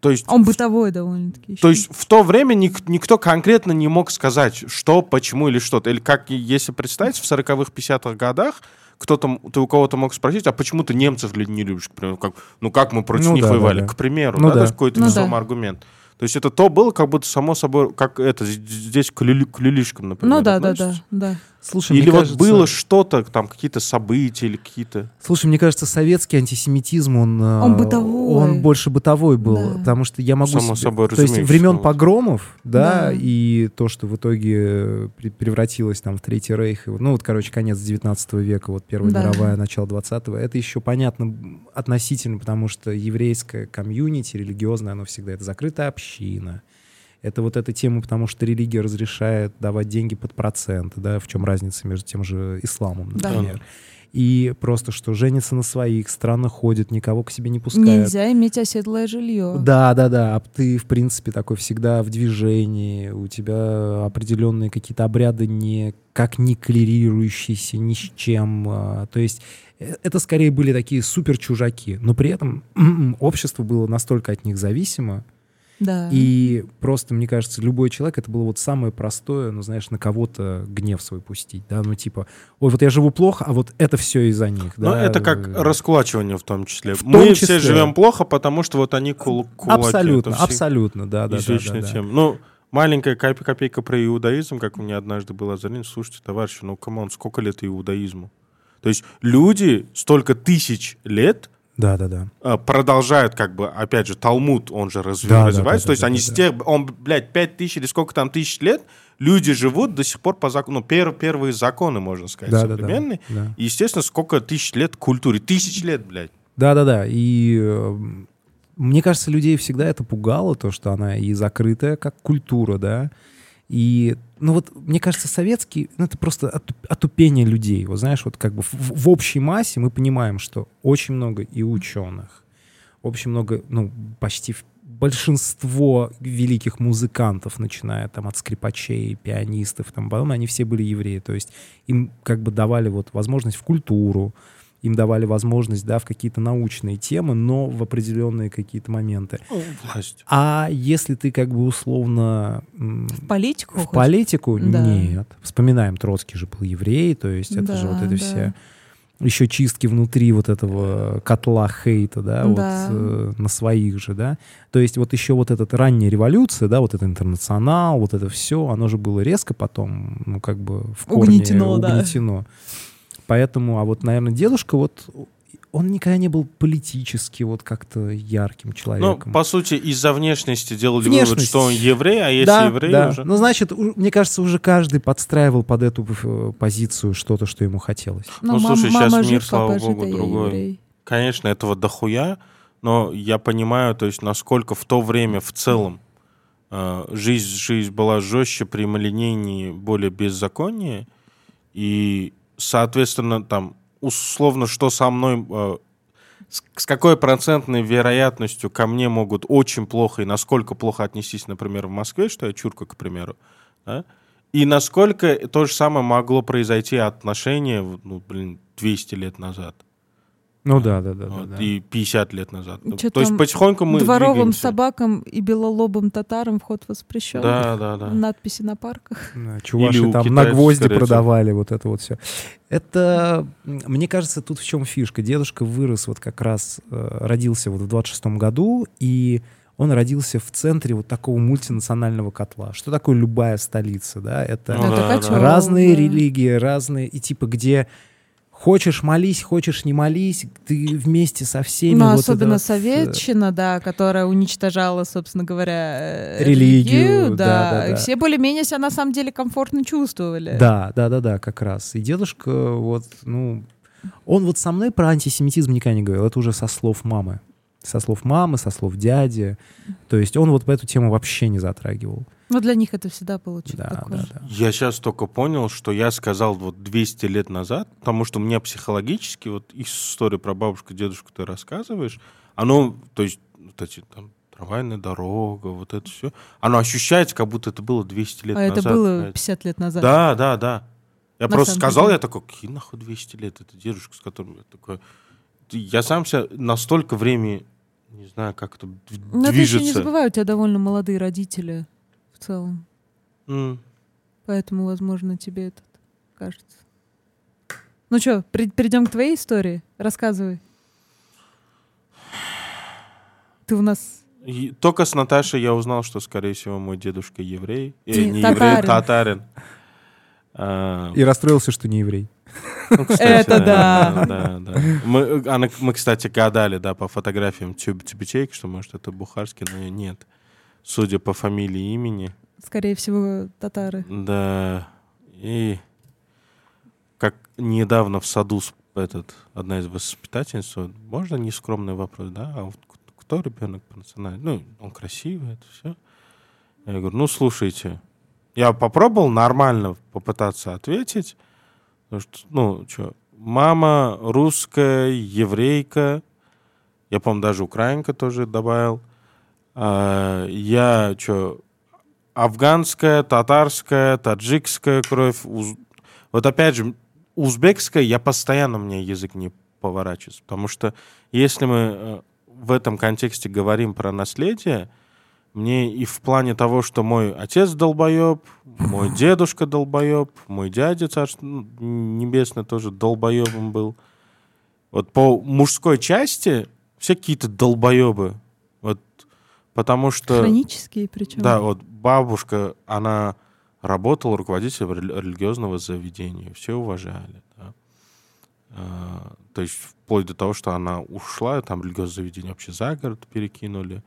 то есть, Он бытовой довольно-таки. то есть в то время ник- никто конкретно не мог сказать, что, почему или что-то. Или как если представить, в 40-х, 50-х годах кто-то, ты у кого-то мог спросить, а почему ты немцев не любишь, к примеру, как, ну как мы против Ну них да, да, воевали, да. к примеру, Ну да, да. то есть какой-то Ну весомый да. аргумент. То есть это то было, как будто само собой, как это, здесь к, люли- к люлишкам, например. Ну да, да, относится. да, да. Слушай, Или мне вот кажется- было что-то, там какие-то события или какие-то... Слушай, мне кажется, советский антисемитизм, он... э, Он бытовой. Он больше бытовой был, Да. потому что я могу... Само себе- собой То есть времен вот. погромов, да, Да. и то, что в итоге э, пре- превратилось там в Третий Рейх, ну вот, короче, конец 19 века, вот Первая Да. мировая, начало 20-го, это еще понятно относительно, потому что еврейское комьюнити, религиозное, оно всегда, это закрытая община, это вот эта тема, потому что религия разрешает давать деньги под проценты, да, в чем разница между тем же исламом, Да. например. и просто что женятся на своих, странно ходят, никого к себе не пускают. Нельзя иметь оседлое жилье. Да, да, да. А ты, в принципе, такой всегда в движении, у тебя определенные какие-то обряды не как не коллерирующиеся ни с чем. а, То есть э, это скорее были такие супер чужаки, но при этом общество было настолько от них зависимо, Да. и просто, мне кажется, любой человек, это было вот самое простое, ну, знаешь, на кого-то гнев свой пустить, да, ну, типа, ой, вот я живу плохо, а вот это все из-за них, Ну, да. это как э, раскулачивание в том числе. В Мы том все числе. живем плохо, потому что вот они кул кулаки. Абсолютно, Это все абсолютно, да, да, да, да, да. тема. Ну, маленькая копе- копейка про иудаизм, как у меня однажды было озарение. Слушайте, товарищи, ну, come on, сколько лет иудаизму? То есть люди столько тысяч лет Да, да, да. продолжают, как бы, опять же, Талмуд, он же разви- Да, да, развивается. да, То есть да, они да, с да. тех, он, блядь, пять тысяч или сколько там тысяч лет, люди живут до сих пор по закону, ну, пер- первые законы, можно сказать, Да, да, да, современные. да. И, естественно, сколько тысяч лет культуре? Тысяч лет, блядь. Да, да, да. И э, мне кажется, людей всегда это пугало, то, что она и закрытая, как культура, да. И, ну вот, мне кажется, советский, ну, это просто оту- отупение людей. Вот знаешь, вот как бы в, в общей массе мы понимаем, что очень много и ученых, очень много, ну, почти большинство великих музыкантов, начиная там от скрипачей, пианистов, там, потом они все были евреи. То есть им как бы давали вот возможность в культуру, им давали возможность, да, в какие-то научные темы, но в определенные какие-то моменты. Ну, власть. А если ты как бы условно В политику в хоть? политику, Да. нет. Вспоминаем, Троцкий же был еврей, то есть это же Да, вот это да. все еще чистки внутри вот этого котла хейта, да, вот Да. э, на своих же, да. То есть вот еще вот эта ранняя революция, да, вот это интернационал, вот это все, оно же было резко потом, ну как бы в корне Угнетено, да. Поэтому, а вот, наверное, дедушка вот он никогда не был политически вот как-то ярким Ну, человеком. по сути, из-за внешности делали Внешность. вывод, что он еврей, а если да, еврей да. уже... Ну, значит, у- мне кажется, уже каждый подстраивал под эту э, позицию что-то, что ему хотелось. Ну, мам- слушай, мама мир, жив, слава богу, другой. еврей. Конечно, этого дохуя, но я понимаю, то есть, насколько в то время в целом э, жизнь, жизнь была жестче, прямолинейнее, более беззаконнее, и, соответственно, там, условно, что со мной... э, с, с какой процентной вероятностью ко мне могут очень плохо и насколько плохо отнестись, например, в Москве, что я чурка, к примеру, да? и насколько то же самое могло произойти отношения, ну, блин, 200 лет назад. Ну да, да, да, да. Вот, да. И 50 лет назад. Ну, Чё То есть потихоньку мы Дворовым двигаемся. собакам и белолобым татарам вход воспрещен. Да, да, да. Надписи на парках. Да, чуваши Или там на гвозди скорее всего. продавали, вот это вот все. Это, мне кажется, тут в чем фишка. Дедушка вырос вот как раз, э, родился вот в 26-м году, и он родился в центре вот такого мультинационального котла. Что такое любая столица, да? Это Ну да, да. разные да. религии, разные, и типа где хочешь молись, хочешь не молись, ты вместе со всеми. Ну, вот особенно это вот, э, советчина, да, которая уничтожала, собственно говоря, э, Религию, да, да. да, да. все более-менее себя на самом деле комфортно чувствовали. Да, да, да, да, как раз. И дедушка, вот, ну, он вот со мной про антисемитизм никогда не говорил. Это уже со слов мамы. Со слов мамы, со слов дяди. То есть он вот по эту тему вообще не затрагивал. Но для них это всегда получилось Да, такое. да, да. Я сейчас только понял, что я сказал вот 200 лет назад, потому что у меня психологически, вот история про бабушку, дедушку ты рассказываешь, оно, то есть, вот эти там трамвайная дорога, вот это все, оно ощущается, как будто это было 200 лет А назад. это было блядь. 50 лет назад. Да, да, да. Я На просто сказал, деле. я такой, какие нахуй 200 лет? Это дедушка, с которым я такой... Я сам себя настолько времени, не знаю, как это д- Но ты еще не движется. забывай, у тебя довольно молодые родители в целом. М. Поэтому, возможно, тебе это кажется. Ну что, перейдем к твоей истории? Рассказывай. Ты у нас... И только с Наташей я узнал, что, скорее всего, мой дедушка еврей. Э, не татарин. еврей, татарин. А, И расстроился, что не еврей. ну, кстати, Это да. да, да. Мы, она- мы, кстати, гадали, да, по фотографиям Тюб Тюбичейки, что, может, это бухарский, но нет. Судя по фамилии и имени, Скорее всего, татары. да. И как недавно в саду этот, одна из воспитательниц, можно нескромный вопрос, да? А вот кто ребенок по национальности? Ну, он красивый, это все. Я говорю, ну, слушайте, я попробовал нормально попытаться ответить, потому что, ну, что, мама русская, еврейка. Я, по-моему, даже украинка тоже добавил. А, я что, афганская, татарская, таджикская кровь. Уз... Вот опять же, узбекская, я постоянно, мне язык не поворачивается. Потому что если мы э, в этом контексте говорим про наследие, мне и в плане того, что мой отец долбоеб, мой дедушка долбоеб, мой дядя, царство ну, тоже долбоебом был. Вот по мужской части все какие-то долбоебы. Потому что... Хронические причем. Да, вот бабушка, она работала руководителем религиозного заведения. Все уважали. Да. А, то есть вплоть до того, что она ушла, там религиозное заведение вообще за город перекинули.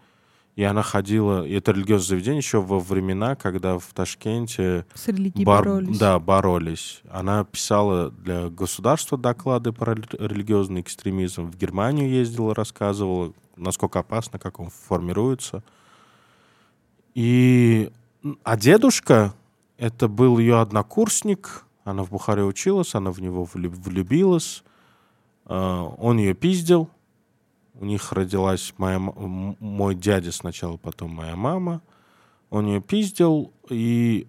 И она ходила, и это религиозное заведение еще во времена, когда в Ташкенте... С религией бар, боролись. Да, боролись. Она писала для государства доклады про религиозный экстремизм. В Германию ездила, рассказывала, насколько опасно, как он формируется. И... А дедушка, это был ее однокурсник, она в Бухаре училась, она в него влюбилась, а, он ее пиздил, у них родилась моя, мой дядя сначала, потом моя мама. Он ее пиздил, и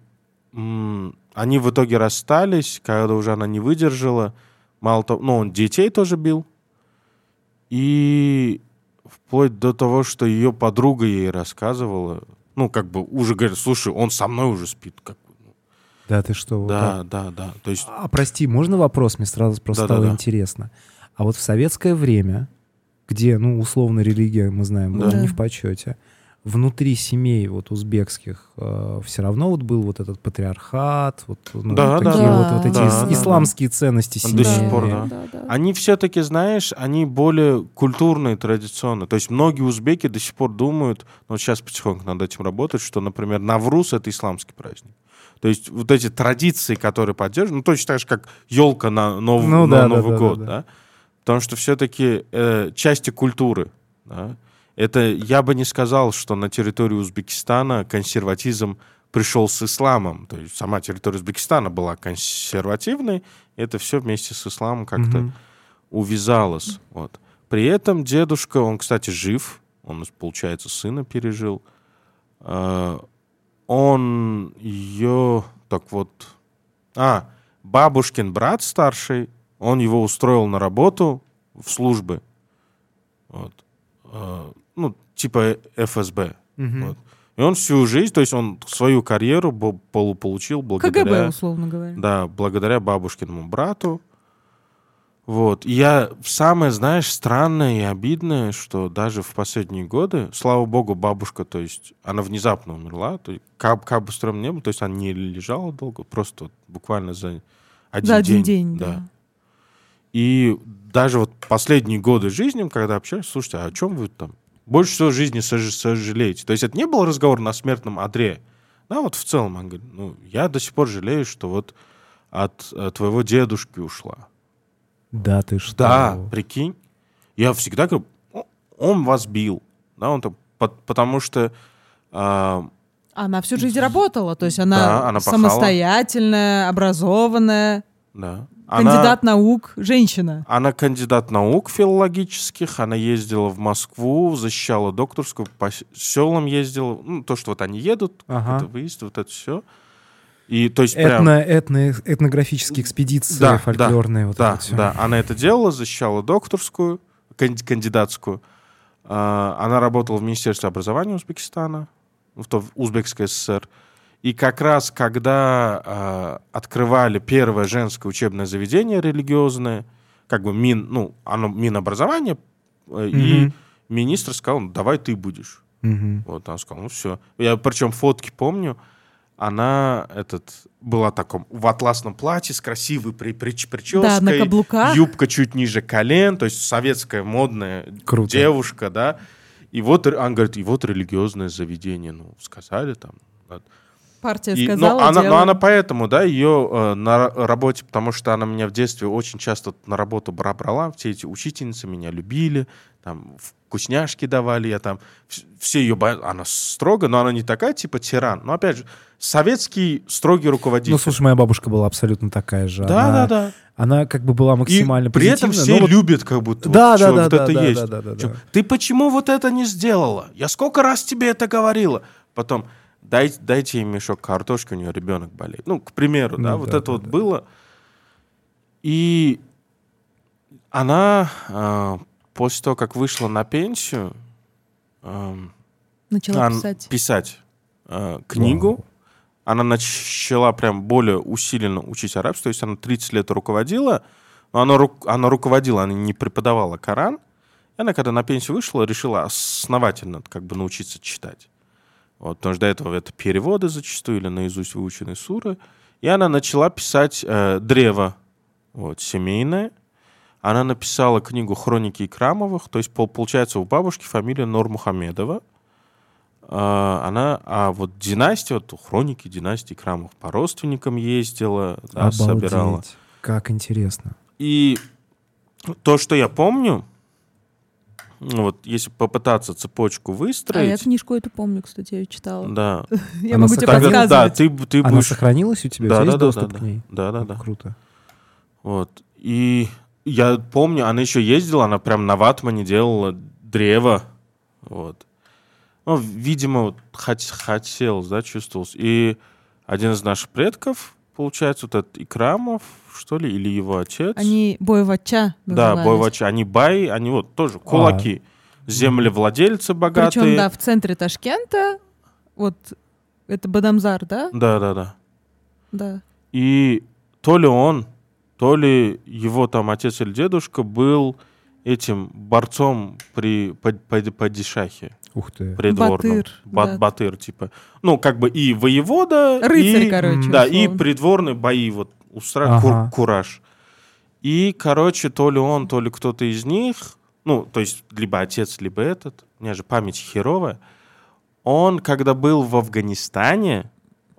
они в итоге расстались, когда уже она не выдержала. Мало того, ну, он детей тоже бил. И вплоть до того, что ее подруга ей рассказывала, ну, как бы уже говорит, слушай, он со мной уже спит. Как. Ну». Да, ты что? Да, вот да, да. То есть... А прости, можно вопрос? Мне сразу просто да, стало да, да. интересно. А вот в советское время где, ну, условно, религия, мы знаем, была да. не в почете. Внутри семей вот узбекских э, все равно вот был вот этот патриархат, вот, ну, да, такие да, вот, вот эти да, ис- исламские да. ценности семьи. До сих пор, да. да, да. Они все-таки, знаешь, они более культурные, традиционные. То есть многие узбеки до сих пор думают, ну, вот сейчас потихоньку над этим работать, что, например, Навруз — это исламский праздник. То есть вот эти традиции, которые поддерживают, ну, точно так же, как елка на, нов... ну, на да, Новый да, год, да, да. да? Потому что все-таки э, части культуры. Да? Это я бы не сказал, что на территории Узбекистана консерватизм пришел с исламом. То есть сама территория Узбекистана была консервативной, это все вместе с исламом как-то mm-hmm. увязалось. Вот. При этом дедушка, он, кстати, жив, он, получается, сына пережил. Э, он ее, так вот... А, бабушкин брат старший, он его устроил на работу в службы. Вот. А, ну, типа ФСБ. Угу. Вот. И он всю жизнь, то есть он свою карьеру получил благодаря... КГБ, условно говоря. Да, благодаря бабушкиному брату. Вот. И я самое, знаешь, странное и обидное, что даже в последние годы, слава богу, бабушка, то есть она внезапно умерла, то есть как, как бы стрём не было, то есть она не лежала долго, просто вот буквально за один за день. один день, да. да. И даже вот последние годы жизни, когда общаюсь, слушайте, а о чем вы там больше всего жизни сожалеете? То есть это не был разговор на смертном одре. Да, вот в целом, он говорит, ну, я до сих пор жалею, что вот от, от э, твоего дедушки ушла. Да, ты что? Да, прикинь. Я всегда говорю, он вас бил. Да, он там, потому что... А, она всю жизнь работала, то есть она, да, она самостоятельная, образованная. Да. Кандидат она, наук, женщина. Она кандидат наук филологических, она ездила в Москву, защищала докторскую, по селам ездила. Ну, то, что вот они едут, ага. это выезд, вот это все. И то есть прям... этно, этно, этнографические экспедиции да, фольклорные. Да, вот да, это да, она это делала, защищала докторскую, кандидатскую. А, она работала в Министерстве образования Узбекистана, в Узбекской ССР. И как раз когда э, открывали первое женское учебное заведение религиозное, как бы мин, ну, оно Минобразование, э, mm-hmm. и министр сказал, ну, давай ты будешь. Mm-hmm. Вот, он сказал, ну все. Я причем фотки помню, она этот была таком в атласном платье с красивой при, при, прической, да, на каблуках. юбка чуть ниже колен, то есть советская модная Круто. девушка, да. И вот он говорит, и вот религиозное заведение, ну сказали там. Партия и, сказала, но, она, но она поэтому, да, ее э, на работе, потому что она меня в детстве очень часто на работу брала, все эти учительницы меня любили, там вкусняшки давали, я там, все ее боятся, она строго, но она не такая, типа, тиран. Но, опять же, советский строгий руководитель. Ну, слушай, моя бабушка была абсолютно такая же. Да, она, да, да. Она как бы была максимально И при этом все вот- любят, как будто Да, вот, да, что да, вот да, это да, есть. да, да, да, да. Ты почему вот это не сделала? Я сколько раз тебе это говорила? Потом дайте, дайте ей мешок картошки, у нее ребенок болеет. Ну, к примеру, да, Ну вот да, это да, вот да. было. И она а, после того, как вышла на пенсию, ам, Начала ан- писать. писать, а, книгу. Вау. Она начала прям более усиленно учить арабский, то есть она 30 лет руководила, но она, ру- она руководила, она не преподавала Коран. И она, когда на пенсию вышла, решила основательно как бы научиться читать. Вот, потому что до этого это переводы зачастую или наизусть выученные суры. И она начала писать э, древо вот, семейное. Она написала книгу «Хроники Икрамовых», то есть, пол- получается, у бабушки фамилия Нурмухамедова. А, она, а вот династия, вот хроники династии Крамов по родственникам ездила, да, собирала. Обалдеть. Как интересно. И то, что я помню, вот если попытаться цепочку А я выстроить, книжку эту помню, кстати, я её читала. да, Я могу тебе тогда, да, подсказывать. ты, ты Она будешь, сохранилась у тебя? Да, да, да, доступ да, к ней? да, да, Ну, да, Круто. вот. И я помню, она еще ездила, она прям на ватмане делала древо, вот. Ну, видимо, вот хот- хотел, да, чувствовался. И один из наших предков, получается, вот этот Икрамов, что ли, или его отец. Они боевача Да, назывались. бойвачи. Они баи, они вот А. тоже кулаки. Землевладельцы богатые. Причем, да, в центре Ташкента, вот это Бадамзар, да? да, да, да. Да. И то ли он, то ли его там отец или дедушка был этим борцом при пад- пад- падишахе Ух ты. придворном. Батыр, Ба- да. Батыр, типа. Ну, как бы и воевода, Рыцарь, и, короче. да, и условно. придворные бои, вот устраивать Ага. кураж. И, короче, то ли он, то ли кто-то из них, ну, то есть либо отец, либо этот, у меня же память херовая, он, когда был в Афганистане,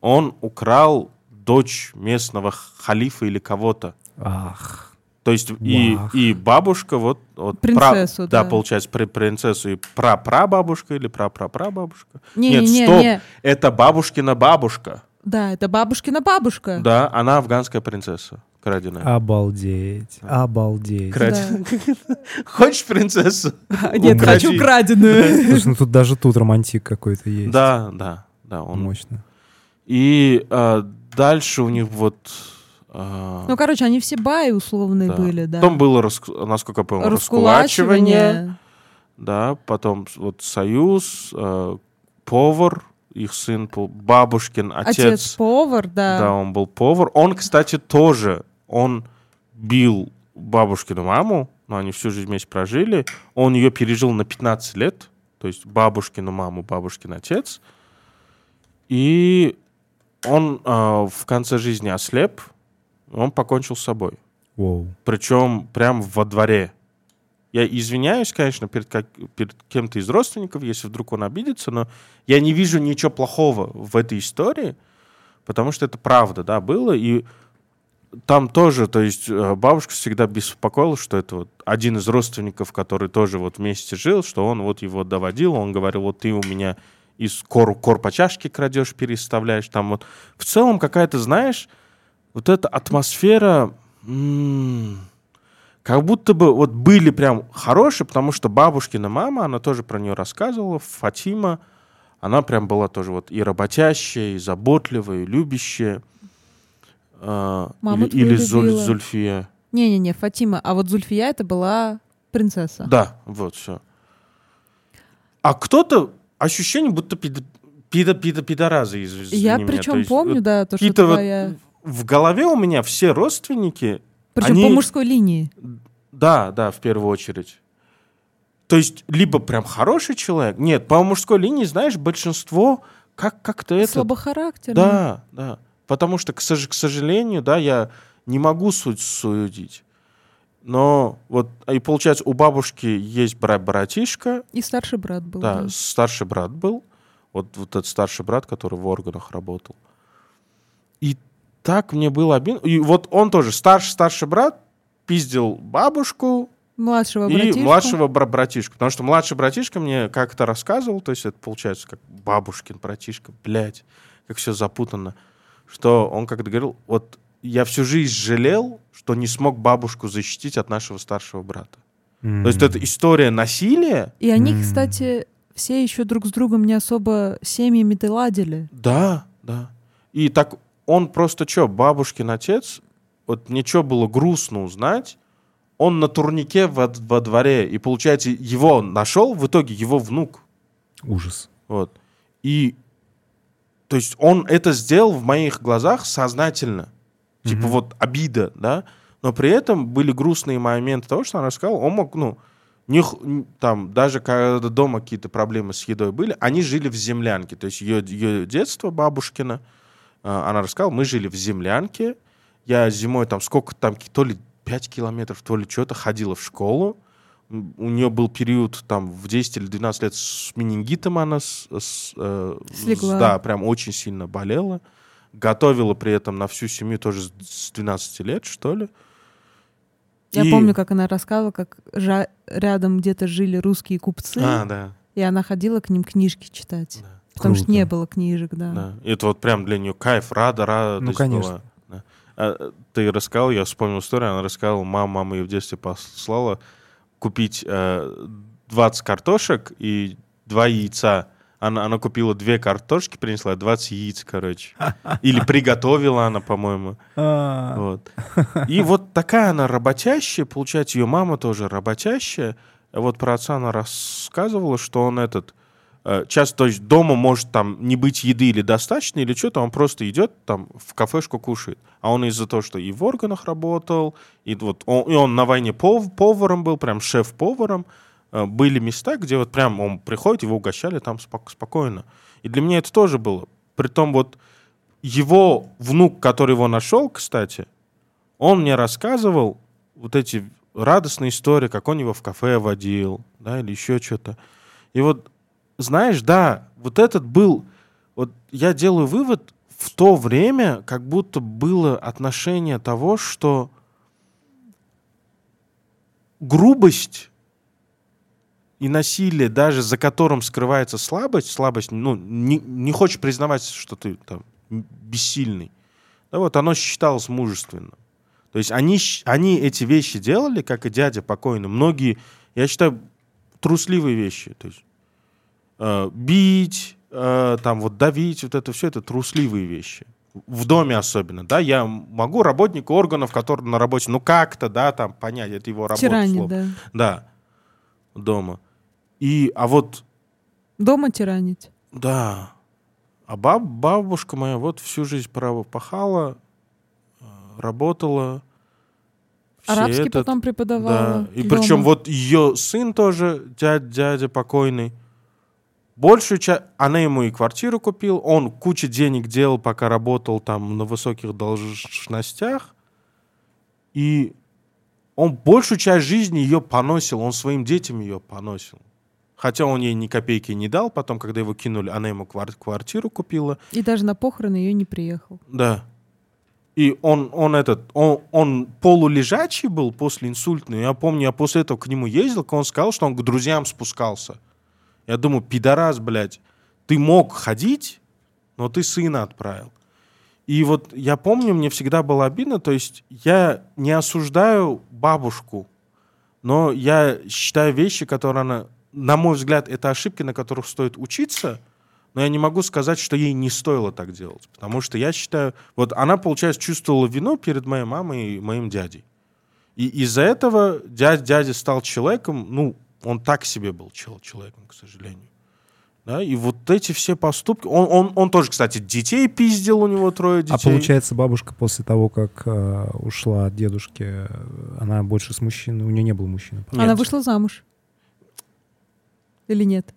он украл дочь местного халифа или кого-то. Ах. То есть и, Вах. и бабушка, вот, вот Принцессу, да. да. получается, при, принцессу и прапрабабушка или прапрапрабабушка. Не, Нет, не, не, стоп, не. это бабушкина бабушка. Да, это бабушкина бабушка. Да, она афганская принцесса, краденая. Обалдеть. Обалдеть. Кра- Да. Хочешь принцессу? Нет, Укради. хочу краденую. Слушай, ну тут даже тут романтик какой-то есть. Да, да, да. Он... Мощно. И а, дальше у них вот... а, Ну, короче, они все баи условные да. были, да. Потом было, насколько я понял, раскулачивание. Раскулачивание. Да, потом вот союз, э, повар, их сын, бабушкин отец. Отец повар, да. Да, он был повар. Он, кстати, тоже, он бил бабушкину маму, но они всю жизнь вместе прожили. Он ее пережил на 15 лет, то есть бабушкину маму, бабушкин отец. И он э, в конце жизни ослеп, он покончил с собой. Воу. Причем прям во дворе. Я извиняюсь, конечно, перед, как- перед кем-то из родственников, если вдруг он обидится, но я не вижу ничего плохого в этой истории, потому что это правда, да, было. И там тоже, то есть э, бабушка всегда беспокоилась, что это вот один из родственников, который тоже вот вместе жил, что он вот его доводил, он говорил, вот ты у меня из кор, кор по чашке крадешь, переставляешь. Там вот в целом какая-то, знаешь, вот эта атмосфера, м, как будто бы вот были прям хорошие, потому что бабушкина мама, она тоже про нее рассказывала, Фатима, она прям была тоже вот и работящая, и заботливая, и любящая. А, Маму или Зуль-. Зульфия. Не-не-не, Фатима. А вот Зульфия это была принцесса. Да, вот все. А кто-то ощущение, будто пид, пидо, пидо, пидоразы, из- Я меня. Причем есть помню, вот да, то, что какие-то вот твоя... в голове у меня все родственники, Причем они- по мужской линии. да, да, в первую очередь. То есть либо прям хороший человек, нет, по мужской линии, знаешь, большинство как как-то это. Слабохарактерный. Да, да. Потому что, к, сож- к сожалению, да, я не могу суть судить. Но вот, и получается, у бабушки есть брат братишка, И старший брат был. да, да. старший брат был. Вот, вот этот старший брат, который в органах работал. И так мне было обидно. И вот он тоже, старший старший брат, пиздил бабушку Младшего и братишку. младшего бра- братишку. Потому что младший братишка мне как-то рассказывал, то есть это получается как бабушкин братишка, блядь, как все запутанно. Что он как-то говорил, вот я всю жизнь жалел, что не смог бабушку защитить от нашего старшего брата. То есть это история насилия. И они, М. кстати, все еще друг с другом не особо семьями-то ладили. Да, да. И так он просто что, бабушкин отец, вот мне что было грустно узнать, он на турнике во, во дворе, и получается, его нашел в итоге его внук. Ужас. Вот. И то есть он это сделал в моих глазах сознательно. Типа Мгм. вот обида, да? Но при этом были грустные моменты того, что она рассказала. Он мог, ну, не, там, даже когда дома какие-то проблемы с едой были, они жили в землянке. То есть ее, ее детство бабушкина, она рассказала, мы жили в землянке. Я зимой там сколько там, то ли 5 километров, то ли что-то, ходила в школу. У нее был период там в 10 или 12 лет с менингитом она с, с, э, Слегла. с- да, прям очень сильно болела. Готовила при этом на всю семью тоже с- с 12 лет, что ли. Я И- помню, как она рассказывала, как жа- рядом где-то жили русские купцы, А, да. и она ходила к ним книжки читать. Да. Потому что Круто. не было книжек, да. Да. И это вот прям для нее кайф, рада, рада. Ну, конечно. Да. А, ты рассказал, я вспомнил историю, она рассказала, мама, мама ее в детстве послала купить э, 20 картошек и два яйца. Она, она купила две картошки, принесла 20 яиц, короче. Или приготовила она, по-моему. А, Вот. И вот такая она работящая, получается, ее мама тоже работящая. Вот про отца она рассказывала, что он этот э, часто, то есть дома может там не быть еды или достаточно, или что-то, он просто идет там в кафешку кушает. А он из-за того, что и в органах работал, и вот он, и он на войне пов- поваром был, прям шеф-поваром, э, были места, где вот прям он приходит, его угощали там спок- спокойно. И для меня это тоже было. Притом вот его внук, который его нашел, кстати, он мне рассказывал вот эти радостные истории, как он его в кафе водил, да, или еще что-то. И вот, знаешь, да, вот этот был, вот я делаю вывод, в то время как будто было отношение того, что грубость и насилие, даже за которым скрывается слабость, слабость, ну, не, не хочешь признавать, что ты там бессильный, да, вот оно считалось мужественным. То есть они, они эти вещи делали, как и дядя покойный. Многие, я считаю, трусливые вещи. То есть э, бить, э, там вот давить, вот это все, это трусливые вещи. В доме особенно, да, я могу работнику органов, который на работе, ну как-то, да, там понять, это его работа. Условно. да. Да, дома. И, а вот Дома тиранить. да. А баб, бабушка моя вот всю жизнь право пахала, э, работала. Арабский этот- потом преподавала. Да. И дома. причем вот ее сын тоже, дядя, дядя покойный, большую часть... Она ему и квартиру купил, он кучу денег делал, пока работал там на высоких должностях. И он большую часть жизни ее поносил, он своим детям ее поносил. Хотя он ей ни копейки не дал, потом, когда его кинули, она ему квар- квартиру купила. И даже на похороны ее не приехал. Да. И он, он этот, он, он полулежачий был после инсультный. Я помню, я после этого к нему ездил, он сказал, что он к друзьям спускался. Я думаю, пидорас, блядь, ты мог ходить, но ты сына отправил. И вот я помню, мне всегда было обидно, то есть я не осуждаю бабушку, но я считаю вещи, которые она, на мой взгляд, это ошибки, на которых стоит учиться, но я не могу сказать, что ей не стоило так делать. Потому что я считаю, вот она, получается, чувствовала вину перед моей мамой и моим дядей. И из-за этого дядя, дядя стал человеком, ну, он так себе был чел- человеком, к сожалению. Да, и вот эти все поступки... Он, он, он тоже, кстати, детей пиздил, у него трое детей. А получается, бабушка после того, как э, ушла от дедушки, она больше с мужчиной, у нее не было мужчины. Нет. Она вышла замуж. Или нет?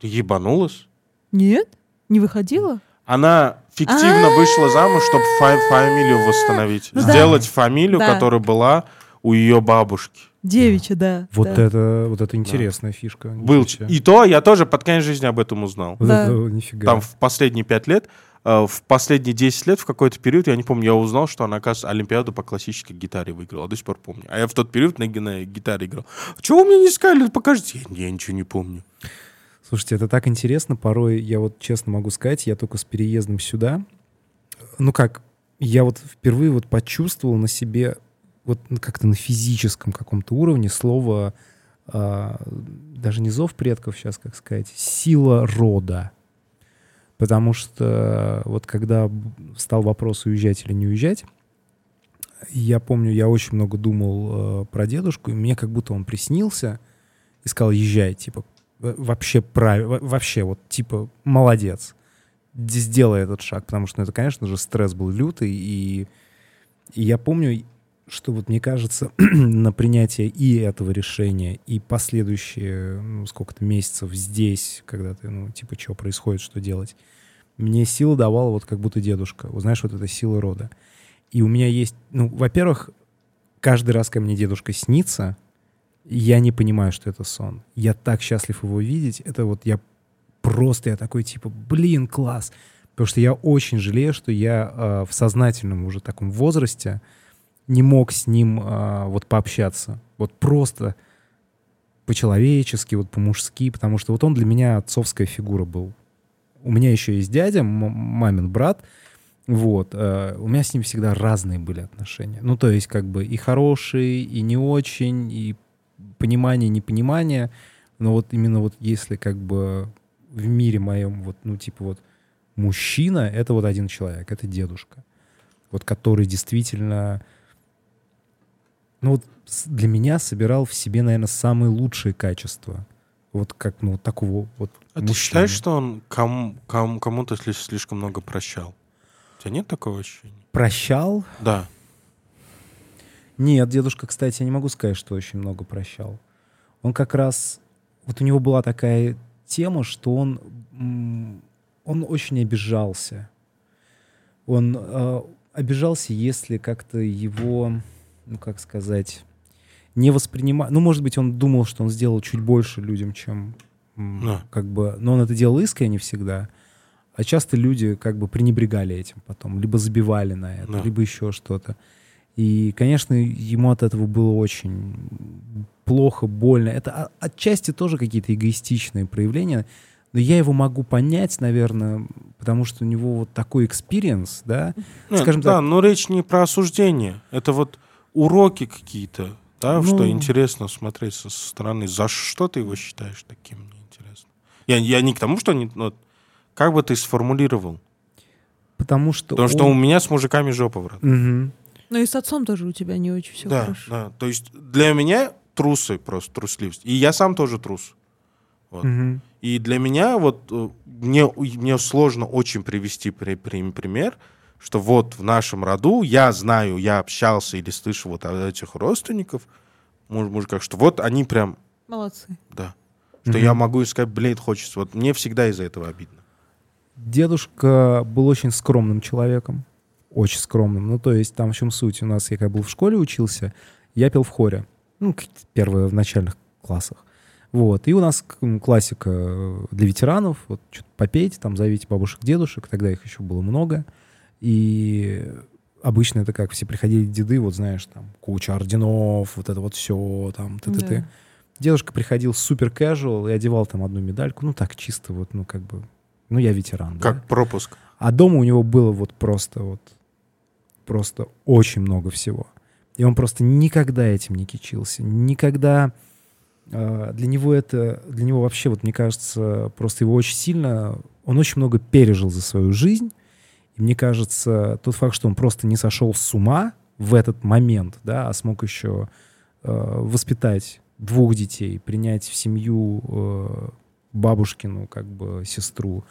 Ты ебанулась? Нет? Не выходила? Она фиктивно А-а-а. вышла замуж, чтобы фамилию восстановить. Ну да. Сделать фамилию, Да. которая была у ее бабушки. Девичья, да. Вот да. это, вот это интересная фишка. Был. И то я тоже под конец жизни об этом узнал. Вот Да. это нифига. Там в последние пять лет, э, в последние 10 лет в какой-то период, я не помню, я узнал, что она, оказывается, Олимпиаду по классической гитаре выиграла. До сих пор помню. А я в тот период на, на гитаре играл. Чего вы мне не сказали? Покажите. Я, я ничего не помню. Слушайте, это так интересно. Порой, я вот честно могу сказать, я только с переездом сюда, ну как, я вот впервые вот почувствовал на себе вот как-то на физическом каком-то уровне слово а, даже не зов предков сейчас, как сказать, сила рода. Потому что вот когда стал вопрос уезжать или не уезжать, я помню, я очень много думал э, про дедушку, и мне как будто он приснился и сказал, езжай, типа, вообще правильно, вообще вот, типа, молодец, сделай этот шаг, потому что, ну, это, конечно же, стресс был лютый, и, и я помню, что вот мне кажется, на принятие и этого решения, и последующие, ну, сколько-то месяцев здесь, когда ты, ну, типа, что происходит, что делать, мне сила давала вот как будто дедушка. Вот знаешь, вот эта сила рода. И у меня есть, ну, во-первых, каждый раз, когда мне дедушка снится, я не понимаю, что это сон. Я так счастлив его видеть. Это вот я просто, я такой типа, блин, класс. Потому что я очень жалею, что я э, в сознательном уже таком возрасте не мог с ним э, вот пообщаться. Вот просто по-человечески, вот по-мужски, потому что вот он для меня отцовская фигура был. У меня еще есть дядя, мамин брат, вот. Э, у меня с ним всегда разные были отношения. Ну, то есть, как бы и хорошие, и не очень, и понимание, непонимание. Но вот именно вот если как бы в мире моем, вот, ну, типа вот мужчина — это вот один человек, это дедушка. Вот который действительно ну вот для меня собирал в себе, наверное, самые лучшие качества. Вот как, ну, такого вот А мужчины. ты считаешь, что он кому, кому, кому-то слишком много прощал? У тебя нет такого ощущения? Прощал? Да. Нет, дедушка, кстати, я не могу сказать, что очень много прощал. Он как раз... Вот у него была такая тема, что он, он очень обижался. Он э, обижался, если как-то его ну как сказать, не воспринимал. Ну, может быть, он думал, что он сделал чуть больше людям, чем no. как бы. Но он это делал искренне всегда. А часто люди как бы пренебрегали этим потом, либо забивали на это, no. либо еще что-то. И, конечно, ему от этого было очень плохо, больно. Это отчасти тоже какие-то эгоистичные проявления. Но я его могу понять, наверное, потому что у него вот такой experience, да? Нет, Скажем да, так. но речь не про осуждение. Это вот уроки какие-то, да, ну... что интересно смотреть со стороны. За что ты его считаешь таким, мне интересно. Я, я не к тому, что... Не, но как бы ты сформулировал? Потому что... Потому он... что у меня с мужиками жопа, брат. Угу. Ну и с отцом тоже у тебя не очень все да, хорошо. Да, то есть для меня трусы просто, трусливость. И я сам тоже трус. Вот. Угу. И для меня вот э, мне, мне сложно очень привести при, при, пример, что вот в нашем роду я знаю, я общался или слышал вот от этих родственников, может, как что вот они прям... Молодцы. Да. Что mm-hmm. я могу сказать, блин, хочется. Вот мне всегда из-за этого обидно. Дедушка был очень скромным человеком. Очень скромным. Ну, то есть там в чем суть? У нас, я когда был в школе учился, я пел в хоре. Ну, первые в начальных классах. Вот. И у нас классика для ветеранов. Вот что-то попейте, там зовите бабушек, дедушек. Тогда их еще было много. И обычно это как все приходили деды, вот знаешь, там куча орденов, вот это вот все, там, ты, ты, да. ты. Дедушка приходил супер casual и одевал там одну медальку, ну так чисто вот, ну как бы, ну я ветеран. Как да? пропуск. А дома у него было вот просто вот, просто очень много всего. И он просто никогда этим не кичился, никогда э, для него это, для него вообще, вот мне кажется, просто его очень сильно, он очень много пережил за свою жизнь, и мне кажется, тот факт, что он просто не сошел с ума в этот момент, да, а смог еще э, воспитать двух детей, принять в семью э, бабушкину, как бы, сестру.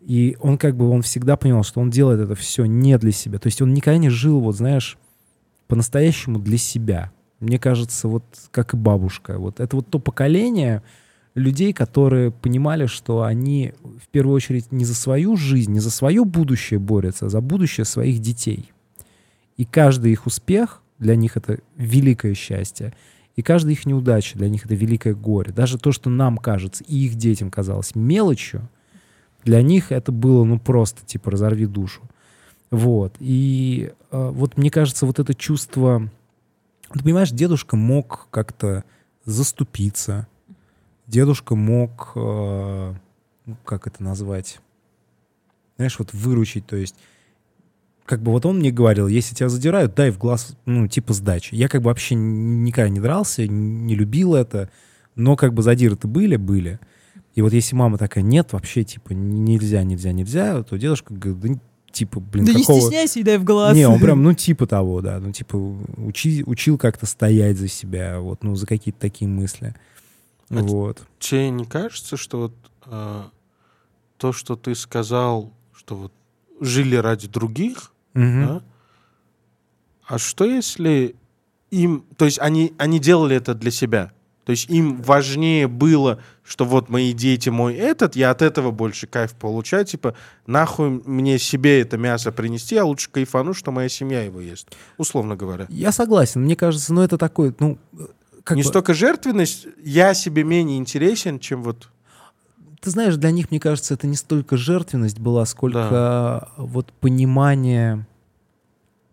И он как бы, он всегда понимал, что он делает это все не для себя. То есть он никогда не жил, вот знаешь, по-настоящему для себя. Мне кажется, вот как и бабушка. Вот это вот то поколение, людей, которые понимали, что они в первую очередь не за свою жизнь, не за свое будущее борются, а за будущее своих детей. И каждый их успех для них это великое счастье. И каждая их неудача для них это великое горе. Даже то, что нам кажется и их детям казалось мелочью, для них это было ну просто типа разорви душу. Вот. И э, вот мне кажется, вот это чувство... Ты понимаешь, дедушка мог как-то заступиться, дедушка мог, э, ну, как это назвать, знаешь, вот выручить, то есть как бы вот он мне говорил, если тебя задирают, дай в глаз, ну, типа сдачи. Я как бы вообще никогда не дрался, не любил это, но как бы задиры-то были, были. И вот если мама такая, нет, вообще, типа, нельзя, нельзя, нельзя, то дедушка говорит, да, типа, блин, да какого... не стесняйся и дай в глаз. Не, он прям, ну, типа того, да, ну, типа, учи, учил как-то стоять за себя, вот, ну, за какие-то такие мысли. А вот. Тебе не кажется, что вот э, то, что ты сказал, что вот жили ради других, Мгм. да? А что если им, то есть они, они делали это для себя? То есть им важнее было, что вот мои дети мой этот, я от этого больше кайф получаю, типа нахуй мне себе это мясо принести, я лучше кайфану, что моя семья его ест, условно говоря. Я согласен, мне кажется, ну, это такой, ну, как Не бы- столько жертвенность, я себе менее интересен, чем вот... ты знаешь, для них, мне кажется, это не столько жертвенность была, сколько вот понимание,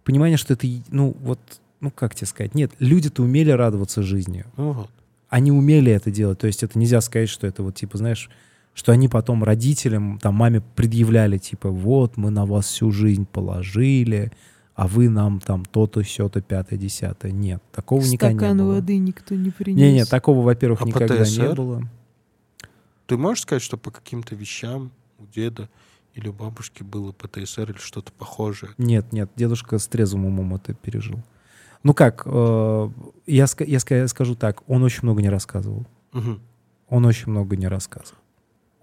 понимание, что это, ну, вот, ну, как тебе сказать, нет, люди-то умели радоваться жизни. Ну вот. Они умели это делать, то есть это нельзя сказать, что это вот, типа, знаешь, что они потом родителям, там, маме предъявляли, типа, вот, мы на вас всю жизнь положили, а вы нам там то-то, сё-то, пятое, десятое. Нет, такого никогда не Стакан было. воды никто не принес. Не-не, такого, во-первых, А никогда не было. Ты можешь сказать, что по каким-то вещам у деда или у бабушки было ПТСР или что-то похожее? Нет, нет, дедушка с трезвым умом это пережил. Ну как, э, я, я ска- скажу так, он очень много не рассказывал. Мгм. Он очень много не рассказывал.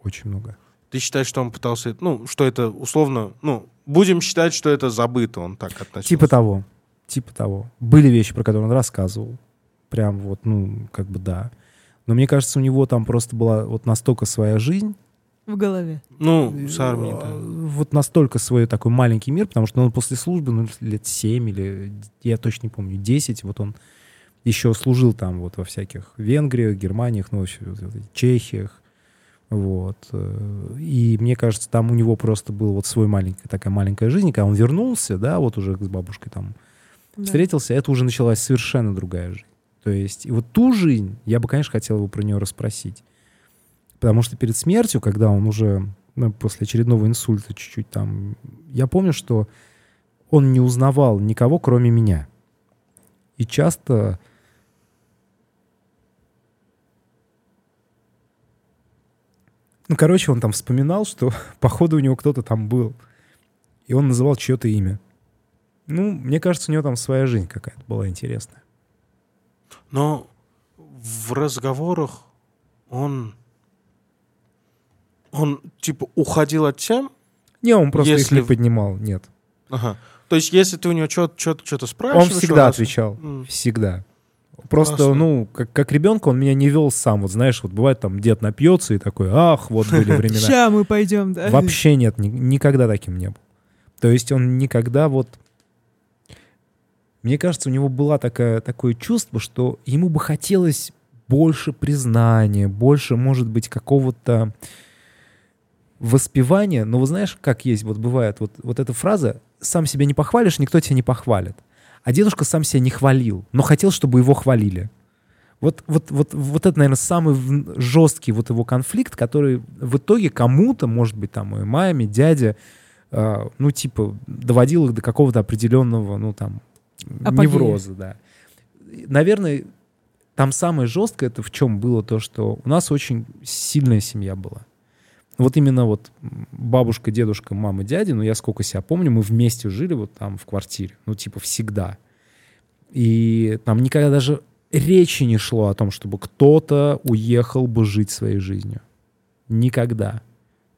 Очень много. Ты считаешь, что он пытался, ну, что это условно, ну, будем считать, что это забыто, он так относился. Типа того. Типа того. Были вещи, про которые он рассказывал. Прям вот, ну, как бы да. Но мне кажется, у него там просто была вот настолько своя жизнь, В голове. Ну, с армией, да. вот настолько свой такой маленький мир, потому что он после службы, ну, лет 7 или, я точно не помню, 10, вот он еще служил там вот во всяких Венгриях, Германиях, ну, вообще, вот Чехиях, вот. И мне кажется, там у него просто была вот свой маленькая, такая маленькая жизнь, когда он вернулся, да, вот уже с бабушкой там Да. встретился, это уже началась совершенно другая жизнь. То есть, и вот ту жизнь, я бы, конечно, хотел его про нее расспросить. Потому что перед смертью, когда он уже ну, после очередного инсульта чуть-чуть там... Я помню, что он не узнавал никого, кроме меня. И часто... Ну, короче, он там вспоминал, что, походу, у него кто-то там был. И он называл чье-то имя. Ну, мне кажется, у него там своя жизнь какая-то была интересная. Но в разговорах он, он, типа, уходил от тем, Не, он просто Если их не поднимал, нет. ага. То есть, если ты у него что-то спрашиваешь... Он всегда раз- отвечал. М. Всегда. Просто, Классно. ну, как, как ребенка он меня не вел сам. Вот знаешь, вот бывает там дед напьется и такой, ах, вот были времена. Ща мы пойдем, да? Вообще нет, ни- никогда таким не был. То есть он никогда вот... Мне кажется, у него было такое, такое чувство, что ему бы хотелось больше признания, больше, может быть, какого-то воспевания. Но вы знаешь, как есть, вот бывает, вот, вот эта фраза «сам себя не похвалишь, никто тебя не похвалит». А дедушка сам себя не хвалил, но хотел, чтобы его хвалили. Вот, вот, вот, вот это, наверное, самый жесткий вот его конфликт, который в итоге кому-то, может быть, там, и маме, дяде, э, ну, типа, доводил их до какого-то определенного, ну, там, Апогея. невроза, да. Наверное, там самое жесткое это в чем было то, что у нас очень сильная семья была. Вот именно вот бабушка, дедушка, мама, дядя, ну я сколько себя помню, мы вместе жили вот там в квартире, ну типа всегда. И там никогда даже речи не шло о том, чтобы кто-то уехал бы жить своей жизнью. Никогда.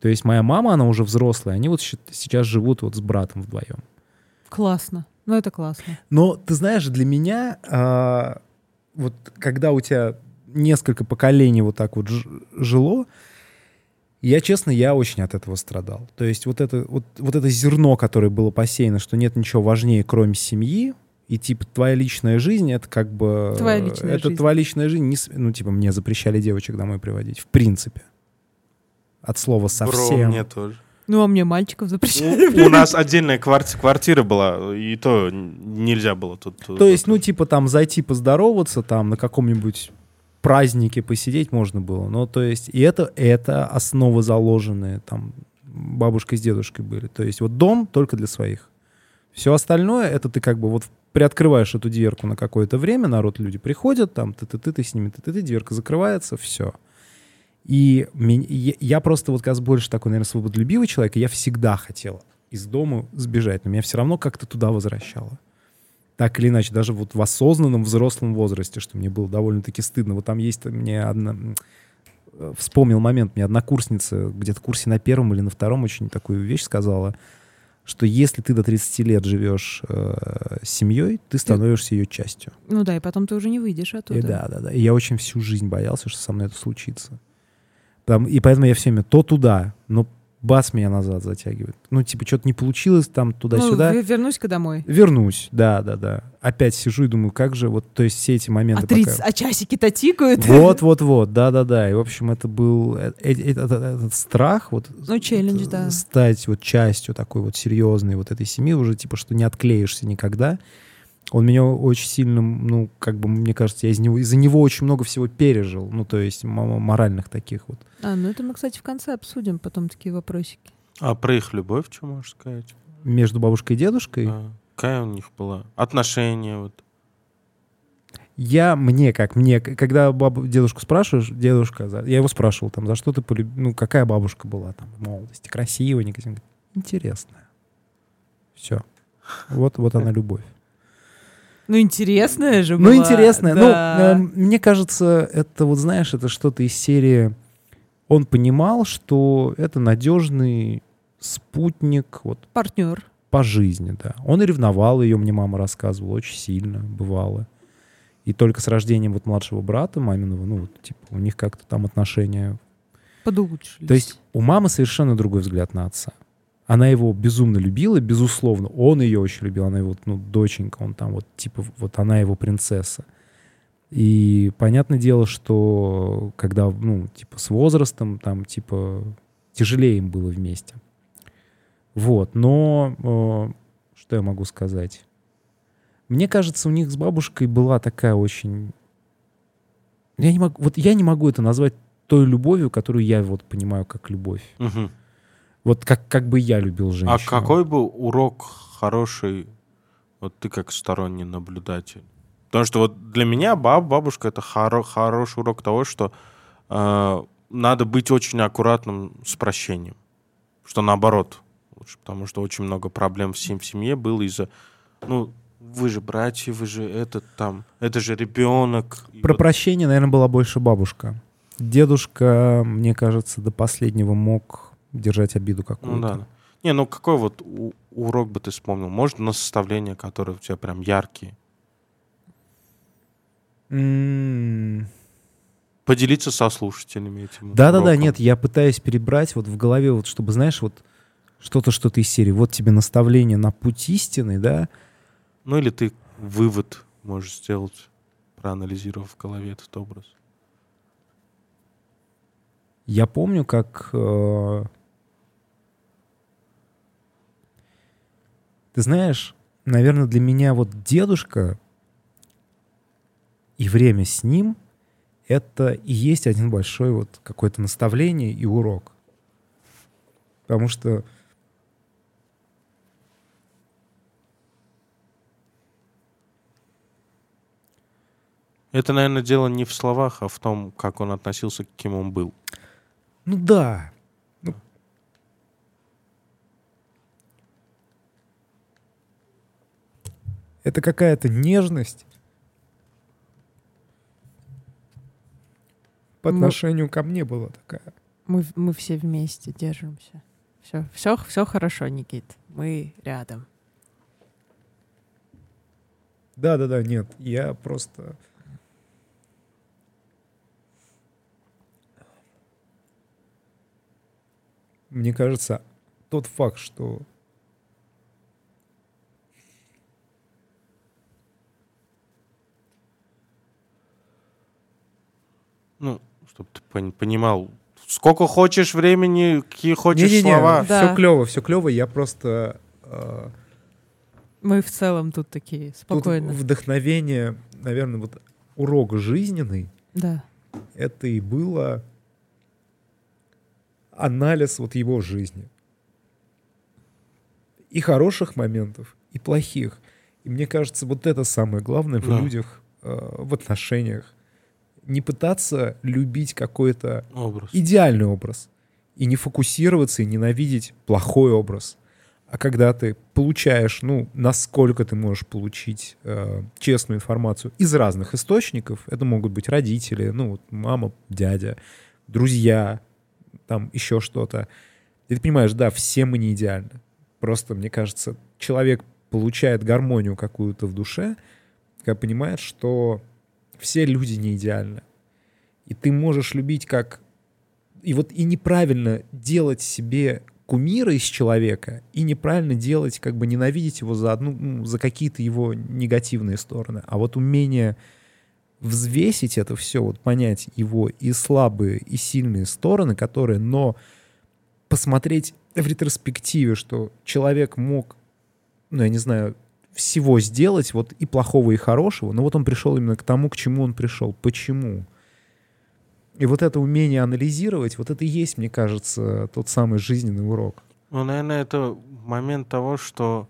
То есть моя мама, она уже взрослая, они вот сейчас живут вот с братом вдвоем. Классно. Ну, это классно. Но ты знаешь, для меня а, вот когда у тебя несколько поколений вот так вот жило, я, честно, я очень от этого страдал. То есть вот это, вот, вот это зерно, которое было посеяно, что нет ничего важнее, кроме семьи, и типа твоя личная жизнь, это как бы... Твоя личная это жизнь. твоя личная жизнь. не ну, типа, мне запрещали девочек домой приводить, в принципе. От слова Бро, совсем. мне тоже. Ну, а мне мальчиков запрещали. У, у нас отдельная кварти- квартира была, и то нельзя было тут. То есть, ну, типа, там зайти поздороваться, там на каком-нибудь празднике посидеть можно было. Ну, то есть, и это, это основы заложенные, там, бабушка с дедушкой были. То есть, вот дом только для своих. Все остальное, это ты как бы вот приоткрываешь эту дверку на какое-то время, народ, люди приходят, там, ты ты с ними, ты ты ты дверка закрывается, все. И я, просто вот как больше такой, наверное, свободолюбивый человек, и я всегда хотел из дома сбежать, но меня все равно как-то туда возвращало. Так или иначе, даже вот в осознанном взрослом возрасте, что мне было довольно-таки стыдно. Вот там есть мне одна... э, Вспомнил момент, мне однокурсница где-то в курсе на первом или на втором очень такую вещь сказала, что если ты до 30 лет живешь э, семьей, ты становишься ее частью. Ну да, и потом ты уже не выйдешь оттуда. И да, да, да. И я очень всю жизнь боялся, что со мной это случится. Там- и поэтому я все время то туда, но бац, меня назад затягивает. Ну, типа, что-то не получилось там туда-сюда. Ну, ве- вернусь-ка домой. Вернусь, да, да, да. Опять сижу и думаю, как же вот, то есть все эти моменты А, 30, пока- а часики-то тикают. Вот, вот, вот, да, да, да. И, в общем, это был э- э- этот, этот страх, вот Ну, челлендж, вот, да. стать вот частью такой вот серьезной вот этой семьи, уже типа, что не отклеишься никогда. Он меня очень сильно, ну, как бы, мне кажется, я из него, из-за него очень много всего пережил, ну, то есть моральных таких вот. А, ну это мы, кстати, в конце обсудим потом такие вопросики. А про их любовь, что можешь сказать? Между бабушкой и дедушкой А, какая у них была? Отношения вот. я, мне как, мне, когда бабу, дедушку спрашиваешь, дедушка, за- я его спрашивал, там, за что ты полюбил, ну, какая бабушка была там в молодости, красивая, интересная. Все. Вот, вот она любовь. Ну, интересная же Ну, была. интересное. да. Ну, э, мне кажется, это вот, знаешь, это что-то из серии... Он понимал, что это надежный спутник вот Партнер. по жизни, да. Он и ревновал ее, мне мама рассказывала, очень сильно, бывало. И только с рождением вот младшего брата маминого, ну, вот, типа, у них как-то там отношения... Подулучшились. То есть у мамы совершенно другой взгляд на отца. Она его безумно любила, безусловно. Он ее очень любил, она его, ну, доченька, он там вот, типа, вот она его принцесса. И понятное дело, что когда, ну, типа, с возрастом, там, типа, тяжелее им было вместе. Вот, но э, что я могу сказать? Мне кажется, у них с бабушкой была такая очень... Я не могу, вот я не могу это назвать той любовью, которую я вот понимаю как любовь. Мгм. Вот как, как бы я любил женщину. А какой бы урок хороший, вот ты как сторонний наблюдатель? Потому что вот для меня баб, бабушка это хоро- хороший урок того, что э, надо быть очень аккуратным с прощением. Что наоборот лучше, потому что очень много проблем в, сем- в семье было из-за, ну, вы же братья, вы же этот там, это же ребенок. Про вот- прощение, наверное, была больше бабушка. Дедушка, мне кажется, до последнего мог держать обиду какую-то. Ну да. Не, ну какой вот урок бы ты вспомнил? Может, на составления, которые у тебя прям яркие? М, Поделиться со слушателями этим. Да-да-да, нет, я пытаюсь перебрать вот в голове, вот чтобы, знаешь, вот что-то, что-то из серии. Вот тебе наставление на путь истины, да? Ну или ты вывод можешь сделать, проанализировав в голове этот образ. Я помню, как... э, Ты знаешь, наверное, для меня вот дедушка и время с ним — это и есть один большой вот какое-то наставление и урок. Потому что Это, наверное, дело не в словах, а в том, как он относился к кем он был. Ну да. Это какая-то нежность по отношению ко мне была такая. Мы, мы все вместе держимся. Все, все, все хорошо, Никит. Мы рядом. Да-да-да, нет, я просто... Мне кажется, тот факт, что Ну, чтобы ты пон- понимал, сколько хочешь времени, какие хочешь Не-не-не, слова. Да. Все клево, все клево. Я просто э, Мы в целом тут такие тут спокойно. вдохновение, наверное, вот урок жизненный. Да. Это и было анализ вот его жизни. И хороших моментов, и плохих. И мне кажется, вот это самое главное в Да. людях, э, в отношениях. Не пытаться любить какой-то Образ. идеальный образ и не фокусироваться и ненавидеть плохой образ. А когда ты получаешь, ну, насколько ты можешь получить э, честную информацию из разных источников, это могут быть родители, ну, вот мама, дядя, друзья, там еще что-то. И ты понимаешь, да, все мы не идеальны. Просто, мне кажется, человек получает гармонию какую-то в душе, когда понимает, что все люди не идеальны. И ты можешь любить как... И вот и неправильно делать себе кумира из человека, и неправильно делать, как бы ненавидеть его за одну, ну, за какие-то его негативные стороны. А вот умение взвесить это все, вот понять его и слабые, и сильные стороны, которые, но посмотреть в ретроспективе, что человек мог, ну, я не знаю, всего сделать, вот и плохого, и хорошего, но вот он пришел именно к тому, к чему он пришел. Почему? И вот это умение анализировать, вот это и есть, мне кажется, тот самый жизненный урок. Ну, наверное, это момент того, что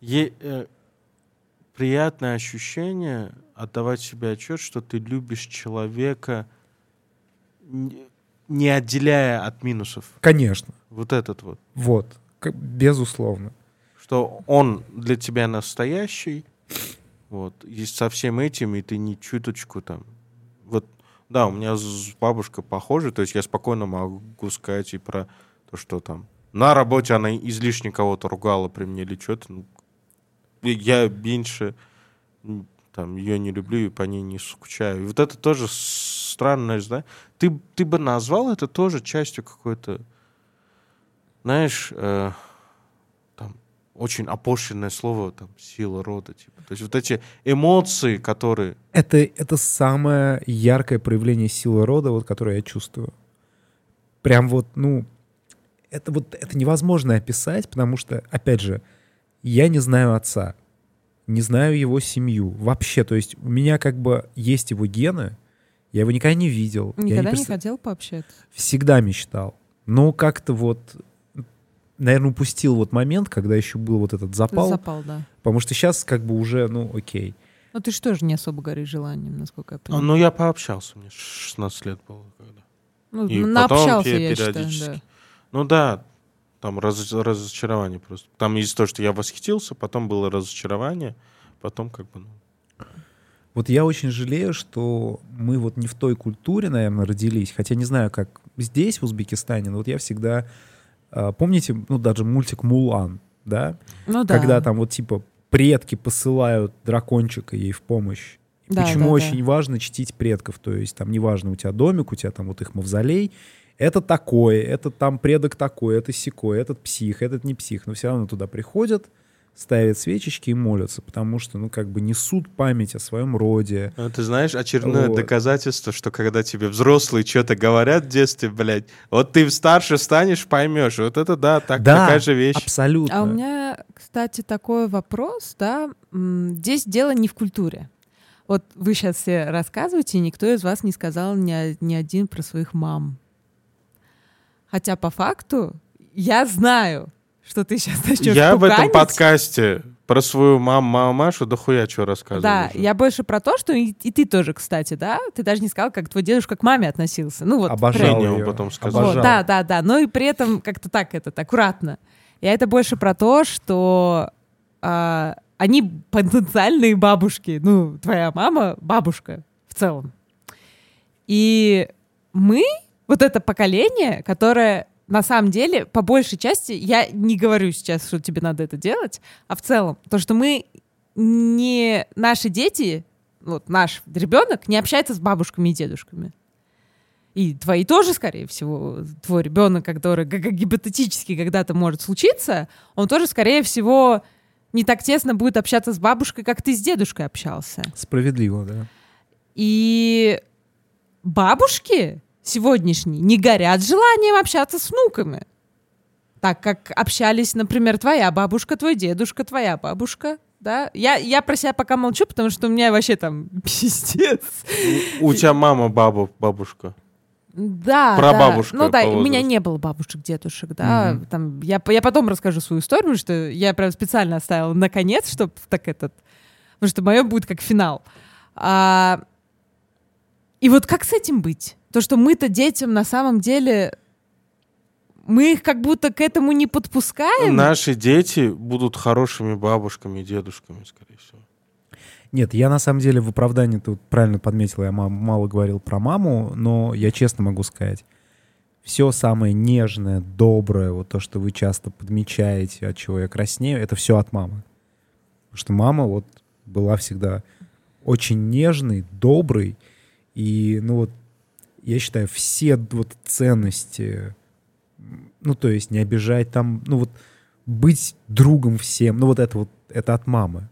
е- э, приятное ощущение отдавать себе отчет, что ты любишь человека, не- отделяя от минусов. Конечно, Вот этот вот. вот, безусловно. Что он для тебя настоящий, вот, и со всем этим, и ты не чуточку там. Вот, да, у меня с бабушкой похоже, то есть я спокойно могу сказать и про то, что там на работе она излишне кого-то ругала при мне или что-то. Ну, я меньше там ее не люблю и по ней не скучаю. И вот это тоже с- странно, да? Ты, ты бы назвал это тоже частью какой-то, знаешь, э, очень опущенное слово, там, сила рода, типа. То есть вот эти эмоции, которые... Это, это самое яркое проявление силы рода, вот, которое я чувствую. Прям вот, ну, это вот это невозможно описать, потому что, опять же, я не знаю отца, не знаю его семью вообще. То есть у меня как бы есть его гены, я его никогда не видел. я Никогда не представ- хотел пообщаться. Всегда мечтал. Но как-то вот, наверное, упустил вот момент, когда еще был вот этот запал. Запал, да. Потому что сейчас как бы уже, ну, окей. Но ты же тоже не особо горишь желанием, насколько я понимаю. ну, я пообщался, мне 16 лет было. Когда. Ну, и наобщался, потом я считаю, периодически. да. Ну да, там раз- разочарование просто. Там из-за того, что я восхитился, потом было разочарование, потом как бы... Ну, Вот я очень жалею, что мы вот не в той культуре, наверное, родились. Хотя не знаю, как здесь, в Узбекистане, но вот я всегда... а, Помните, ну, даже мультик «Мулан», да? Ну да. Когда там вот типа предки посылают дракончика ей в помощь. Да, Почему да, да. очень важно чтить предков. То есть там неважно, у тебя домик, у тебя там вот их мавзолей. Это такое, это там предок такой, это секой, этот псих, этот не псих. Но все равно туда приходят, ставят свечечки и молятся, потому что, ну, как бы несут память о своем роде. А Ты знаешь, очередное Вот. доказательство, что когда тебе взрослые что-то говорят в детстве, блядь, вот ты старше станешь, поймешь. Вот это да, так, Да, такая же вещь. Абсолютно. А у меня, кстати, такой вопрос, да, здесь дело не в культуре. Вот вы сейчас все рассказываете, и никто из вас не сказал ни, ни один про своих мам. Хотя по факту я знаю, что ты сейчас начнешь Я в этом подкасте про свою маму, мамашу дохуя что рассказывал. Да, уже. я больше про то, что и, и ты тоже, кстати, да? Ты даже не сказал, как твой дедушка к маме относился. Ну вот. Обожал её. потом сказал. Вот, Обожал. да, да, да. Но и при этом как-то так этот, аккуратно. Я это больше про то, что а, они потенциальные бабушки. Ну, твоя мама бабушка в целом. И мы, вот это поколение, которое на самом деле, по большей части, я не говорю сейчас, что тебе надо это делать, а в целом, то, что мы не... Наши дети, вот наш ребенок не общается с бабушками и дедушками. И твои тоже, скорее всего, твой ребенок, который г- гипотетически когда-то может случиться, он тоже, скорее всего, не так тесно будет общаться с бабушкой, как ты с дедушкой общался. Справедливо, да. И бабушки сегодняшние не горят желанием общаться с внуками. Так как общались, например, твоя бабушка, твой дедушка, твоя бабушка. Да? Я, я про себя пока молчу, потому что у меня вообще там пиздец. У, у тебя мама, баба, бабушка. Да, Прабабушка да. Ну да, у меня не было бабушек, дедушек, да. Мгм. Там, я, я потом расскажу свою историю, что я прям специально оставила наконец, чтобы так этот... Потому что мое будет как финал. А, и вот как с этим быть? То, что мы-то детям на самом деле... Мы их как будто к этому не подпускаем. Наши дети будут хорошими бабушками и дедушками, скорее всего. Нет, я на самом деле в оправдании тут правильно подметил, я мало говорил про маму, но я честно могу сказать, все самое нежное, доброе, вот то, что вы часто подмечаете, от чего я краснею, это все от мамы. Потому что мама вот была всегда очень нежной, доброй, и, ну вот, я считаю, все вот ценности, ну, то есть не обижать там, ну вот, быть другом всем, ну вот это вот, это от мамы.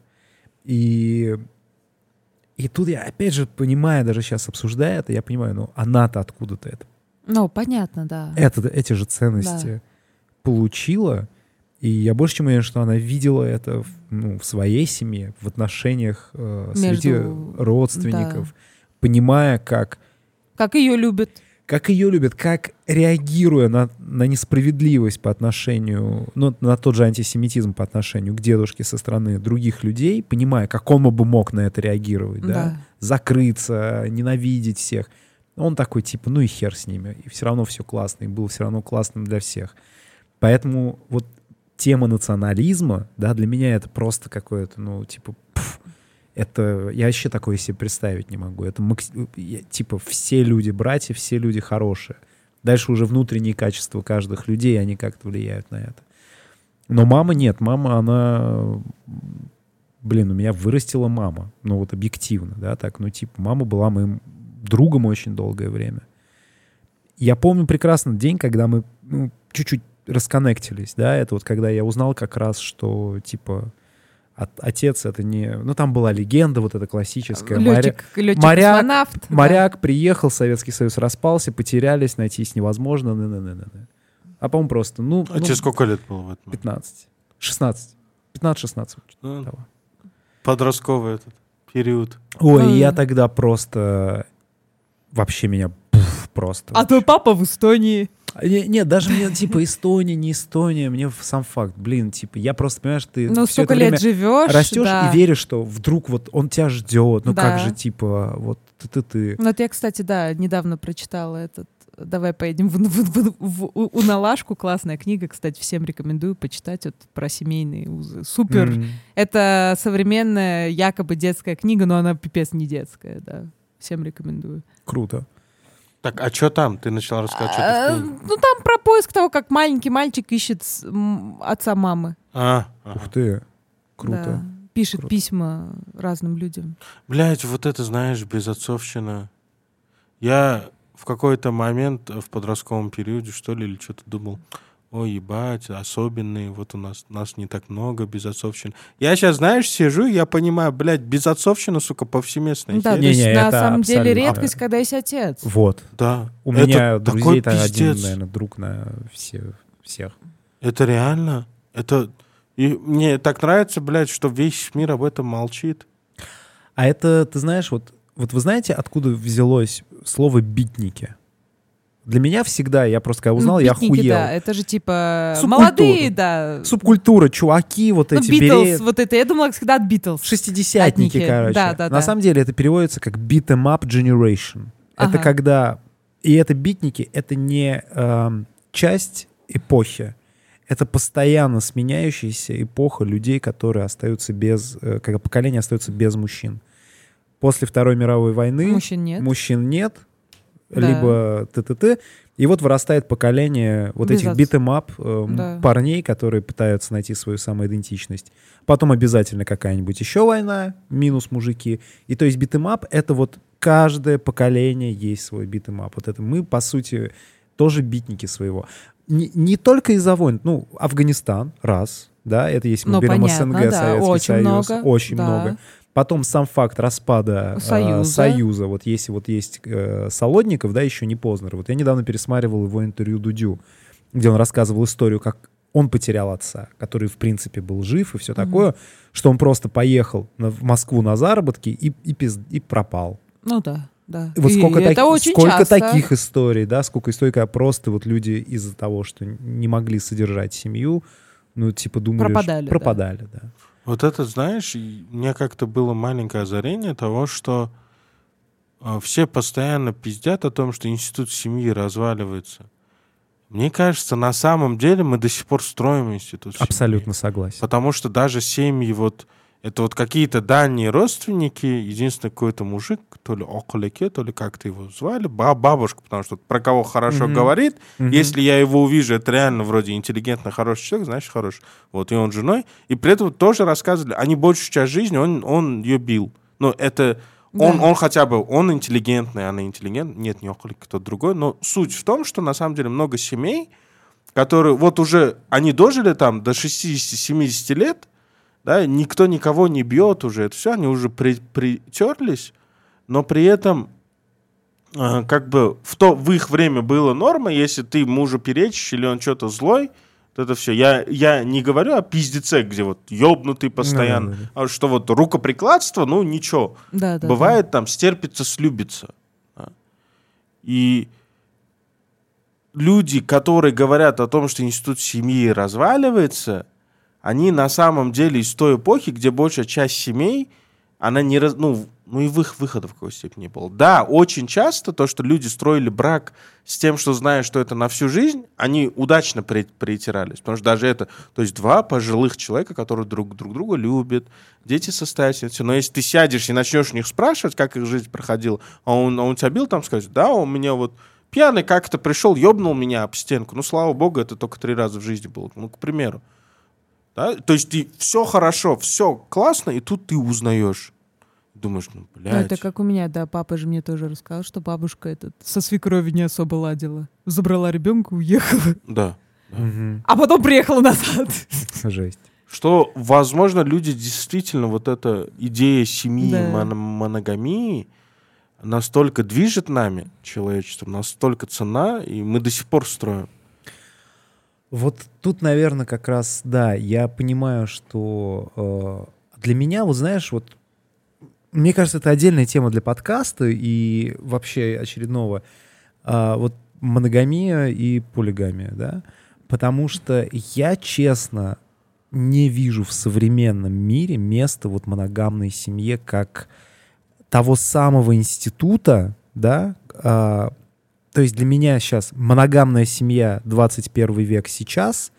И, и тут я, опять же, понимаю, даже сейчас обсуждая это, я понимаю, ну, она-то откуда-то это, Ну, понятно, да. это, эти же ценности получила. И я больше чем уверен, что она видела это в, ну, в своей семье, в отношениях э, среди Между- родственников, понимая, как, Как ее любят. как ее любят, как реагируя на, на несправедливость по отношению, ну, на тот же антисемитизм по отношению к дедушке со стороны других людей, понимая, как он бы мог на это реагировать, да, Да. закрыться, ненавидеть всех. Он такой, типа, ну и хер с ними. И все равно все классно, и был все равно классным для всех. Поэтому вот тема национализма, да, для меня это просто какое-то, ну, типа, это, я вообще такое себе представить не могу. Это, макс- я- типа, все люди братья, все люди хорошие. Дальше уже внутренние качества каждых людей, они как-то влияют на это. Но мама нет, мама, она, блин, у меня вырастила мама, ну вот объективно, да, так, ну типа, мама была моим другом очень долгое время. Я помню прекрасно день, когда мы ну, чуть-чуть расконнектились, да, это вот когда я узнал как раз, что, типа, от- отец это не... Ну, там была легенда вот эта классическая. моря- Летчик, летчик моряк- космонавт. да. Моряк приехал, Советский Союз распался, потерялись, найтись невозможно. ны -ны -ны -ны -ны. А по-моему просто, ну, А ну, тебе сколько лет было в этом? 15. 16. 15-16. Ну, того. Подростковый этот период. Ой, я тогда просто... Вообще меня просто. А твой папа в Эстонии. Не- Нет, даже мне, типа, Эстония, не Эстония, мне сам факт, блин, типа, я просто, понимаешь, ты Ну, это лет время живешь. растешь да. и веришь, что вдруг вот он тебя ждет, ну как Да. же, типа, вот ты-ты-ты. Ну, вот я, кстати, да, недавно прочитала этот Давай поедем в, в- в- в- в Уналашку. Классная книга, кстати, всем рекомендую почитать вот про семейные узы. Супер. М. Это современная, якобы детская книга, но она пипец не детская, да. Всем рекомендую. Круто. Так, а что там? Ты начала рассказывать, А, что ты книге. ну, там про поиск того, как маленький мальчик ищет с- м, отца мамы. А, ага. Ух ты. Круто. Да. Пишет Круто. письма разным людям. Блять, вот это, знаешь, безотцовщина. Я в какой-то момент в подростковом периоде, что ли, или что-то думал, ой, ебать, особенные, вот у нас, нас не так много, безотцовщин. Я сейчас, знаешь, сижу, и я понимаю, блядь, безотцовщина, сука, повсеместная. Да, херь. то есть на это самом деле редкость, когда есть отец. Вот. Да. У Это меня друзей это один, наверное, друг на все, всех. Это реально. Это... И мне так нравится, блядь, что весь мир об этом молчит. А это, ты знаешь, вот, вот вы знаете, откуда взялось слово «битники»? Для меня всегда, я просто когда узнал, Ну, я битники, охуел. да, это же типа Субкультура. молодые, да. Субкультура, чуваки, вот Ну, эти Битлз, берет- вот это, я думала всегда от Битлз. Шестидесятники, короче. Да, да, На да. самом деле это переводится как beat em up generation. Это Ага. когда... И это битники, это не эм, часть эпохи. Это постоянно сменяющаяся эпоха людей, которые остаются без... э, как поколение остается без мужчин. После Второй мировой войны Мужчин нет. мужчин нет, Да. либо т-т-т. И вот вырастает поколение вот Без этих битэмап эм, Да. парней, которые пытаются найти свою самоидентичность. Потом обязательно какая-нибудь еще война, минус мужики. И то есть битэмап — это вот каждое поколение есть свой битэмап. Вот это мы, по сути, тоже битники своего. Не, не только из-за войн. Ну, Афганистан, раз, да, это если мы Ну, берем понятно, СНГ, да, Советский очень Союз, много, очень да. много. Потом сам факт распада э, Союза. Союза. Вот если вот есть э, Солодников, да, еще не Познер. Вот я недавно пересматривал его интервью Дудю, где он рассказывал историю, как он потерял отца, который, в принципе, был жив и все такое, что он просто поехал на- в Москву на заработки и, и, пиз- и пропал. Ну да. да. Вот И сколько, это таки- очень сколько часто. таких историй, да, сколько историй, когда просто вот люди из-за того, что не могли содержать семью, ну, типа думали, что- Пропадали, да. пропадали, да. Вот это, знаешь, меня как-то было маленькое озарение того, что э, все постоянно пиздят о том, что институт семьи разваливается. Мне кажется, на самом деле мы до сих пор строим институт семьи. Абсолютно согласен. Потому что даже семьи вот это вот какие-то дальние родственники, единственный какой-то мужик, то ли околике, то ли как-то его звали, ба- бабушка, потому что про кого хорошо Мгм. говорит, Мгм. если я его увижу, это реально вроде интеллигентный, хороший человек, значит, хороший. Вот, и он женой. И при этом тоже рассказывали, они большую часть жизни, он, он ее бил. Ну, это... Он, Да. он хотя бы, он интеллигентный, она интеллигентная. Нет, не околик, кто-то другой. Но суть в том, что на самом деле много семей, которые вот уже, они дожили там до 60-70 лет, да, никто никого не бьет уже, это все, они уже при, притерлись, но при этом э, как бы в то в их время было норма, если ты мужу перечишь или он что-то злой, то это все. Я, я не говорю о пиздеце, где вот ёбнутый постоянно, Да-да-да. а что вот рукоприкладство, ну ничего. Да, да, Бывает там стерпится, слюбится. да. И люди, которые говорят о том, что институт семьи разваливается, они на самом деле из той эпохи, где большая часть семей, она не раз, ну, ну и в их выхода в какой степени было. Да, очень часто то, что люди строили брак с тем, что зная, что это на всю жизнь, они удачно при- притирались. Потому что даже это, то есть два пожилых человека, которые друг, друг друга любят, дети состоятельные, но если ты сядешь и начнешь у них спрашивать, как их жизнь проходила, а он, а он тебя бил, там скажет, да, он меня вот пьяный как-то пришел, ёбнул меня об стенку. Ну, слава богу, это только три раза в жизни было. Ну, к примеру. Да? То есть ты все хорошо, все классно, и тут ты узнаешь. Думаешь, ну, Ну, блядь. это как у меня, да, папа же мне тоже рассказал, что бабушка этот со свекровью не особо ладила. Забрала ребенка, уехала, Да. Мгм. а потом приехала назад. Жесть. Что, возможно, люди действительно, вот эта идея семьи, Да. моно- моногамии настолько движет нами, человечеством, настолько цена, и мы до сих пор строим. Вот тут, наверное, как раз, да, я понимаю, что э, для меня, вот знаешь, вот мне кажется, это отдельная тема для подкаста и вообще очередного. А, вот моногамия и полигамия, да? Потому что я, честно, не вижу в современном мире места вот моногамной семье как того самого института, да, а, то есть для меня сейчас моногамная семья 21 век сейчас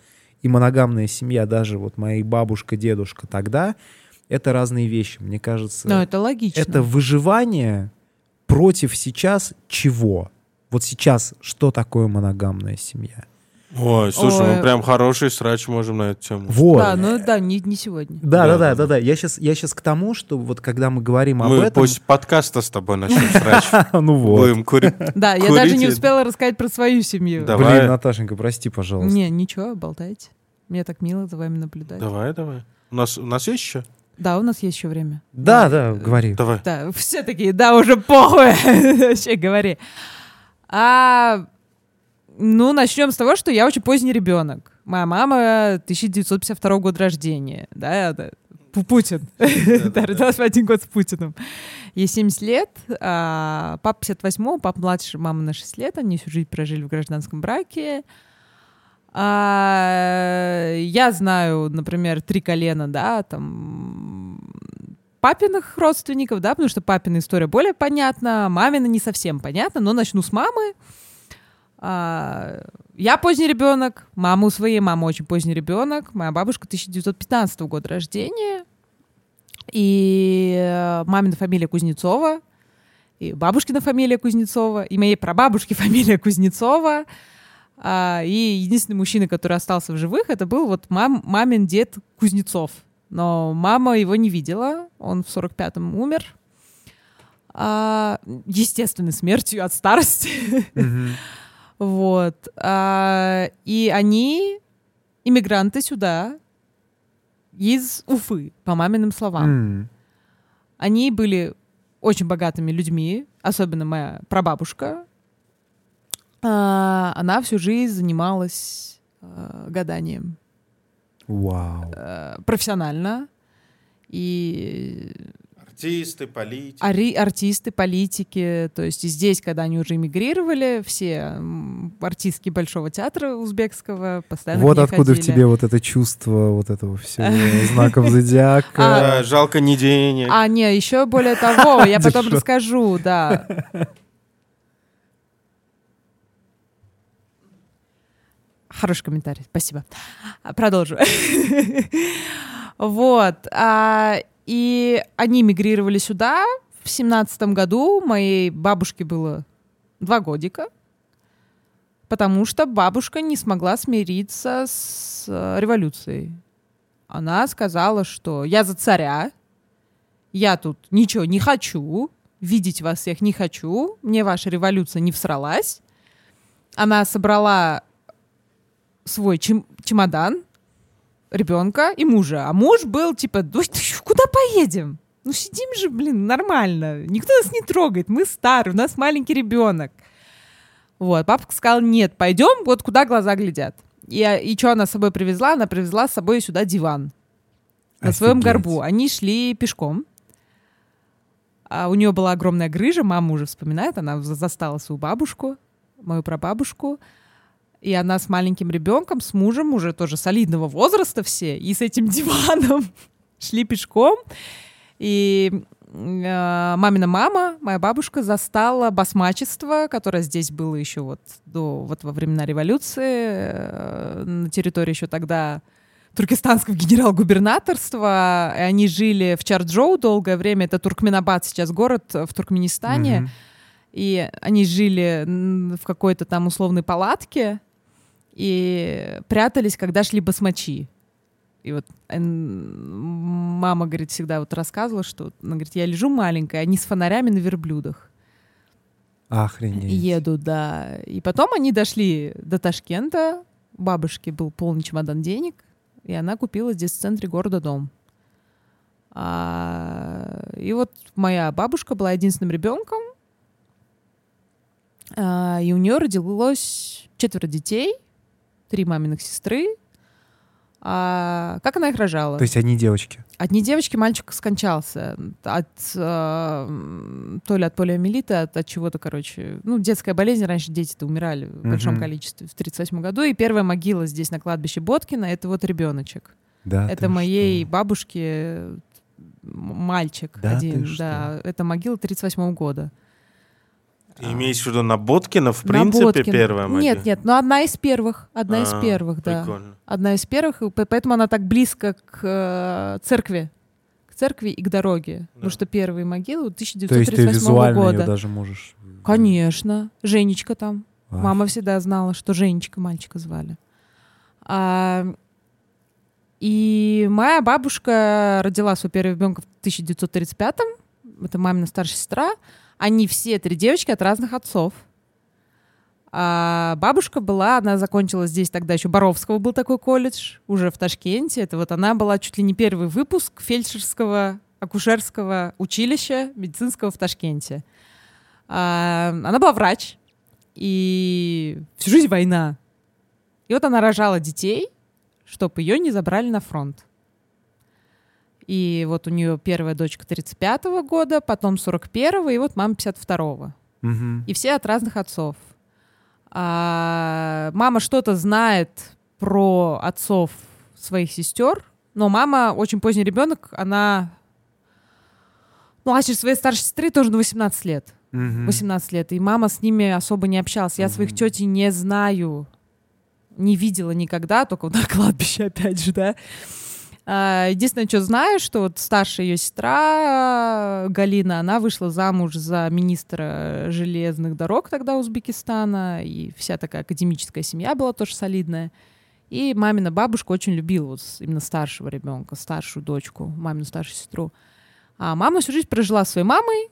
и моногамная семья даже вот моей бабушка, дедушка тогда это разные вещи. Мне кажется, Ну, это логично. это выживание против сейчас чего? Вот сейчас что такое моногамная семья? Ой, слушай, Ой. мы прям хороший срач можем на эту тему. Вот. Да, ну да, не, не сегодня. Да, да, Да, да, да. да. Я сейчас, я сейчас к тому, что вот когда мы говорим об Мы этом, после подкаста с тобой начнем срач. ну вот. Будем курить. Да, я даже не успела рассказать про свою семью. Да. Блин. Наташенька, прости, пожалуйста. Не, ничего, болтайте. Мне так мило за вами наблюдать. Давай, давай. У нас, у нас есть еще? Да, у нас есть еще время. Да, да, говори. Давай. Да, все такие, да, уже похуй. Вообще говори. А, ну, начнем с того, что я очень поздний ребенок. Моя мама 1952 года рождения. Да. Пу- Путин. Родилась в один год с Путиным. Ей 70 лет, а папа 58 папа младше мамы на 6 лет. Они всю жизнь прожили в гражданском браке. А, я знаю, например, три колена, да, там папиных родственников, да, потому что папина история более понятна, мамина не совсем понятна, но начну с мамы. А, я поздний ребенок, мама у своей мамы очень поздний ребенок, моя бабушка 1915 года рождения, и э, мамина фамилия Кузнецова, и бабушкина фамилия Кузнецова, и моей прабабушки фамилия Кузнецова. А, и единственный мужчина, который остался в живых, это был вот мам, мамин дед Кузнецов. Но мама его не видела, он в 45-м умер. А, естественной смертью от старости. Мгм. Вот. А, и они иммигранты сюда из Уфы, по маминым словам. М. Они были очень богатыми людьми, особенно моя прабабушка. А, она всю жизнь занималась а, гаданием Вау. э, профессионально. И Артисты, политики. ари- артисты, политики. То есть и здесь, когда они уже эмигрировали, все артистки Большого театра узбекского постоянно Вот откуда в ходили. тебе вот это чувство вот этого всего знаков зодиака. Да, жалко не денег. А, не, еще более того, я потом расскажу, да. Хороший комментарий, спасибо. А, Продолжу. Вот. И они мигрировали сюда в семнадцатом году. Моей бабушке было два годика, потому что бабушка не смогла смириться с э, революцией. Она сказала, что я за царя, я тут ничего не хочу, видеть вас всех не хочу, мне ваша революция не всралась. Она собрала свой чем- чемодан, ребенка и мужа. А муж был типа, «Да ты чё, куда поедем? Ну сидим же, блин, нормально. Никто нас не трогает. Мы старые, у нас маленький ребенок. Вот, папа сказал, нет, пойдем, вот куда глаза глядят. И, и что она с собой привезла? Она привезла с собой сюда диван на своем горбу. Они шли пешком. А у нее была огромная грыжа, мама уже вспоминает, она за- застала свою бабушку, мою прабабушку, и она с маленьким ребенком, с мужем уже тоже солидного возраста все, и с этим диваном шли пешком. И э, мамина мама, моя бабушка, застала басмачество, которое здесь было еще вот до вот во времена революции э, на территории еще тогда туркестанского генерал-губернаторства. И Они жили в Чарджоу долгое время. Это Туркменабад сейчас город в Туркменистане. Мгм. И они жили в какой-то там условной палатке и прятались, когда шли басмачи. И вот мама, говорит, всегда вот рассказывала, что, она говорит, я лежу маленькая, они с фонарями на верблюдах Охренеть. едут, да. И потом они дошли до Ташкента, у бабушки был полный чемодан денег, и она купила здесь в центре города дом. А, и вот моя бабушка была единственным ребенком, а, и у нее родилось четверо детей, три маминых сестры. А, как она их рожала? То есть одни девочки. Одни девочки, мальчик скончался от м, то ли от полиомиелита, от, от чего-то, короче. Ну, детская болезнь, раньше дети-то умирали в большом Мгм. количестве в 38 году. И первая могила здесь на кладбище Боткина — это вот ребеночек. Да, это моей что? бабушки м, мальчик Да один. да, это могила 38 года. Ты имеешь в виду на Боткина, в На принципе, Боткина. первая могила? Нет, нет, но одна из первых. Одна из А, первых, да. Прикольно. одна из первых, и по- поэтому она так близко к э, церкви, к церкви и к дороге, потому что первые могилы То есть ты 1938 визуально года. ее даже можешь... Конечно, Женечка там. А, Мама всегда знала, что Женечка мальчика звали. А, и моя бабушка родила своего первого ребенка в 1935-м. Это мамина старшая сестра. Они все три девочки от разных отцов. А бабушка была, она закончила здесь тогда еще Боровского был такой колледж, уже в Ташкенте. Это вот она была чуть ли не первый выпуск фельдшерского, акушерского училища медицинского в Ташкенте. А, она была врач, и всю жизнь война. И вот она рожала детей, чтобы ее не забрали на фронт. И вот у нее первая дочка 35-го года, потом 41-го, и вот мама 52-го. мгм. И все от разных отцов. А, мама что-то знает про отцов своих сестер, но мама очень поздний ребенок, она младше своей старшей сестры тоже на 18 лет. Мгм. 18 лет, и мама с ними особо не общалась. Я своих тетей не знаю, не видела никогда, только на кладбище, опять же, да. А, Единственное, что знаю, что вот старшая ее сестра э, Галина, она вышла замуж за министра железных дорог тогда Узбекистана, и вся такая академическая семья была тоже солидная. И мамина бабушка очень любила вот именно старшего ребенка, старшую дочку, мамину старшую сестру. А мама всю жизнь прожила своей мамой,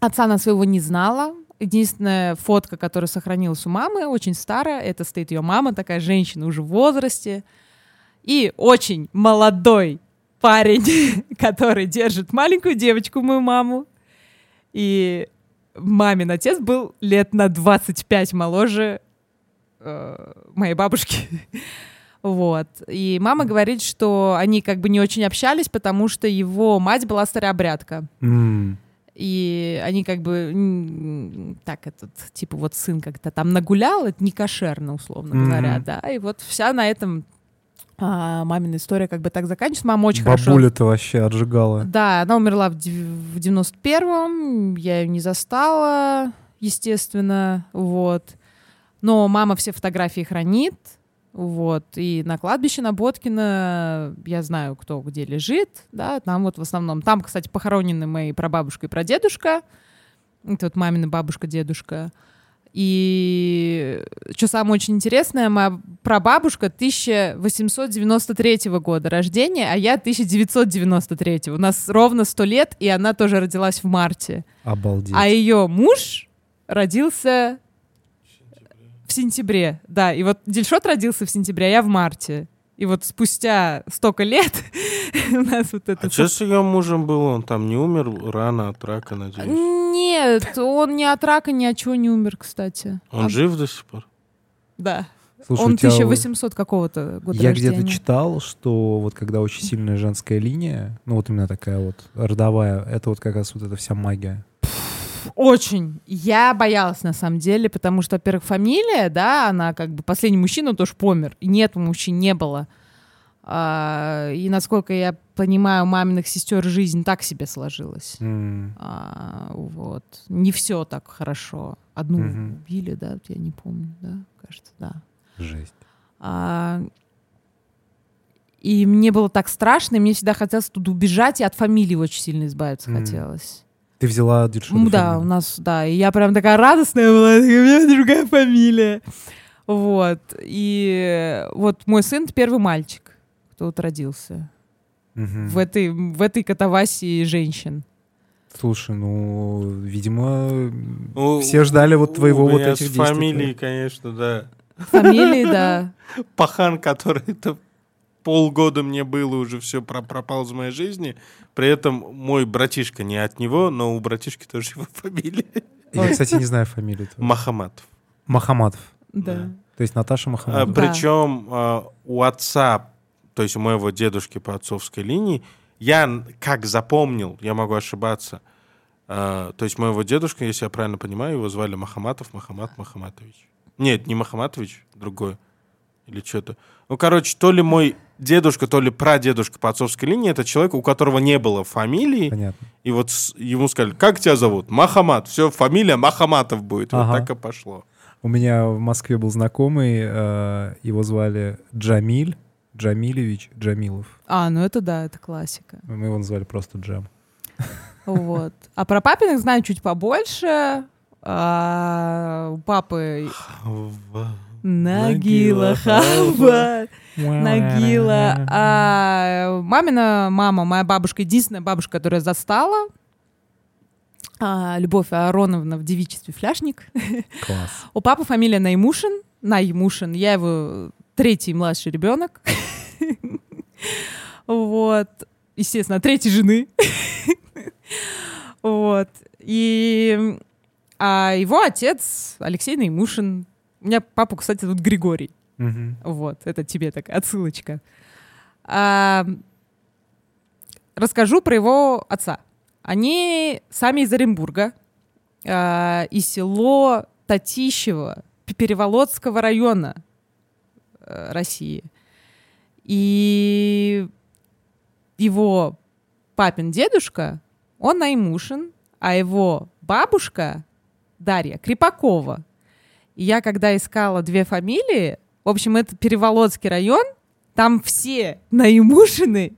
Отца она своего не знала. Единственная фотка, которая сохранилась у мамы, очень старая, это стоит ее мама, такая женщина уже в возрасте. И очень молодой парень, который держит маленькую девочку, мою маму. И мамин отец был лет на 25 моложе э, моей бабушки. Вот. И мама говорит, что они как бы не очень общались, потому что его мать была старообрядка. М. И они как бы так этот типа вот сын как-то там нагулял, это не кошерно условно говоря, да. И вот вся на этом а, мамина история как бы так заканчивается. Мама очень хорошо. Бабуля-то вообще отжигала. Да, она умерла в, в 91-м, я ее не застала, естественно, вот. Но мама все фотографии хранит, вот. И на кладбище на Боткина я знаю, кто где лежит, да, там вот в основном. Там, кстати, похоронены мои прабабушка и прадедушка. Это вот мамина бабушка, дедушка. И что самое очень интересное, моя прабабушка 1893 года рождения, а я 1993. У нас ровно 100 лет, и она тоже родилась в марте. Обалдеть. А ее муж родился в сентябре. Да, и вот Дельшот родился в сентябре, а я в марте. И вот спустя столько лет у нас вот это... А что с ее мужем было? Он там не умер рано от рака, надеюсь? Нет, он ни от рака, ни от чего не умер, кстати. Он А, жив до сих пор? Да. Слушай, он у тебя 1800 какого-то года Я рождения. где-то читал, что вот когда очень сильная женская линия, ну вот именно такая вот родовая, это вот как раз вот эта вся магия. Очень. Я боялась, на самом деле, потому что, во-первых, фамилия, да, она как бы последний мужчина тоже помер, и нет, мужчин не было. А, и, насколько я понимаю, у маминых сестер жизнь так себе сложилась. М. А, вот. Не все так хорошо. Одну Мгм. убили, да, я не помню, да, кажется, да. Жесть. А, и мне было так страшно, и мне всегда хотелось туда убежать, и от фамилии очень сильно избавиться М. хотелось. Ты взяла Дильшода Ну да, фамилию? у нас, да. И я прям такая радостная была, у меня другая фамилия. Вот. И вот мой сын — первый мальчик, кто вот родился Мгм. в этой, в этой катавасии женщин. Слушай, ну, видимо, Ну, все ждали вот твоего у вот меня этих с действий. фамилией, конечно, да. Фамилии, да. Пахан, который это полгода мне было, уже все пропал из моей жизни. При этом мой братишка не от него, но у братишки тоже его фамилия. Я, кстати, не знаю фамилию. твою. Махаматов. Махаматов. Да. То есть Наташа А, Махаматова. Да. Причем а, у отца, то есть у моего дедушки по отцовской линии, я как запомнил, я могу ошибаться, а, то есть моего дедушка, если я правильно понимаю, его звали Махаматов Махамат Махаматович. Нет, не Махаматович, другой. Или что-то. Ну, короче, то ли мой дедушка, то ли прадедушка по отцовской линии, это человек, у которого не было фамилии, Понятно. и вот с- ему сказали, как тебя зовут? Махамат. Все, фамилия Махаматов будет. Ага. Вот так и пошло. У меня в Москве был знакомый, э, его звали Джамиль, Джамилевич Джамилов. А, ну это да, это классика. Мы его называли просто Джам. Вот. А про папиных знаю чуть побольше. А, у папы Нагила, Хаба, Нагила. А мамина мама, моя бабушка, единственная бабушка, которая застала, а, Любовь Ароновна в девичестве фляжник. Класс. У папы фамилия Наймушин. Наймушин. Я его третий младший ребенок. Вот. Естественно, третьей жены. Вот. И а его отец Алексей Наймушин. У меня папа, кстати, тут Григорий. Мгм. Вот, это тебе такая отсылочка. А, расскажу про его отца. Они сами из Оренбурга, а, из село Татищево Переволодского района э, России. И его папин дедушка, он Наймушин, а его бабушка Дарья Крепакова. Я когда искала две фамилии, в общем, это Переволодский район, там все Наймушины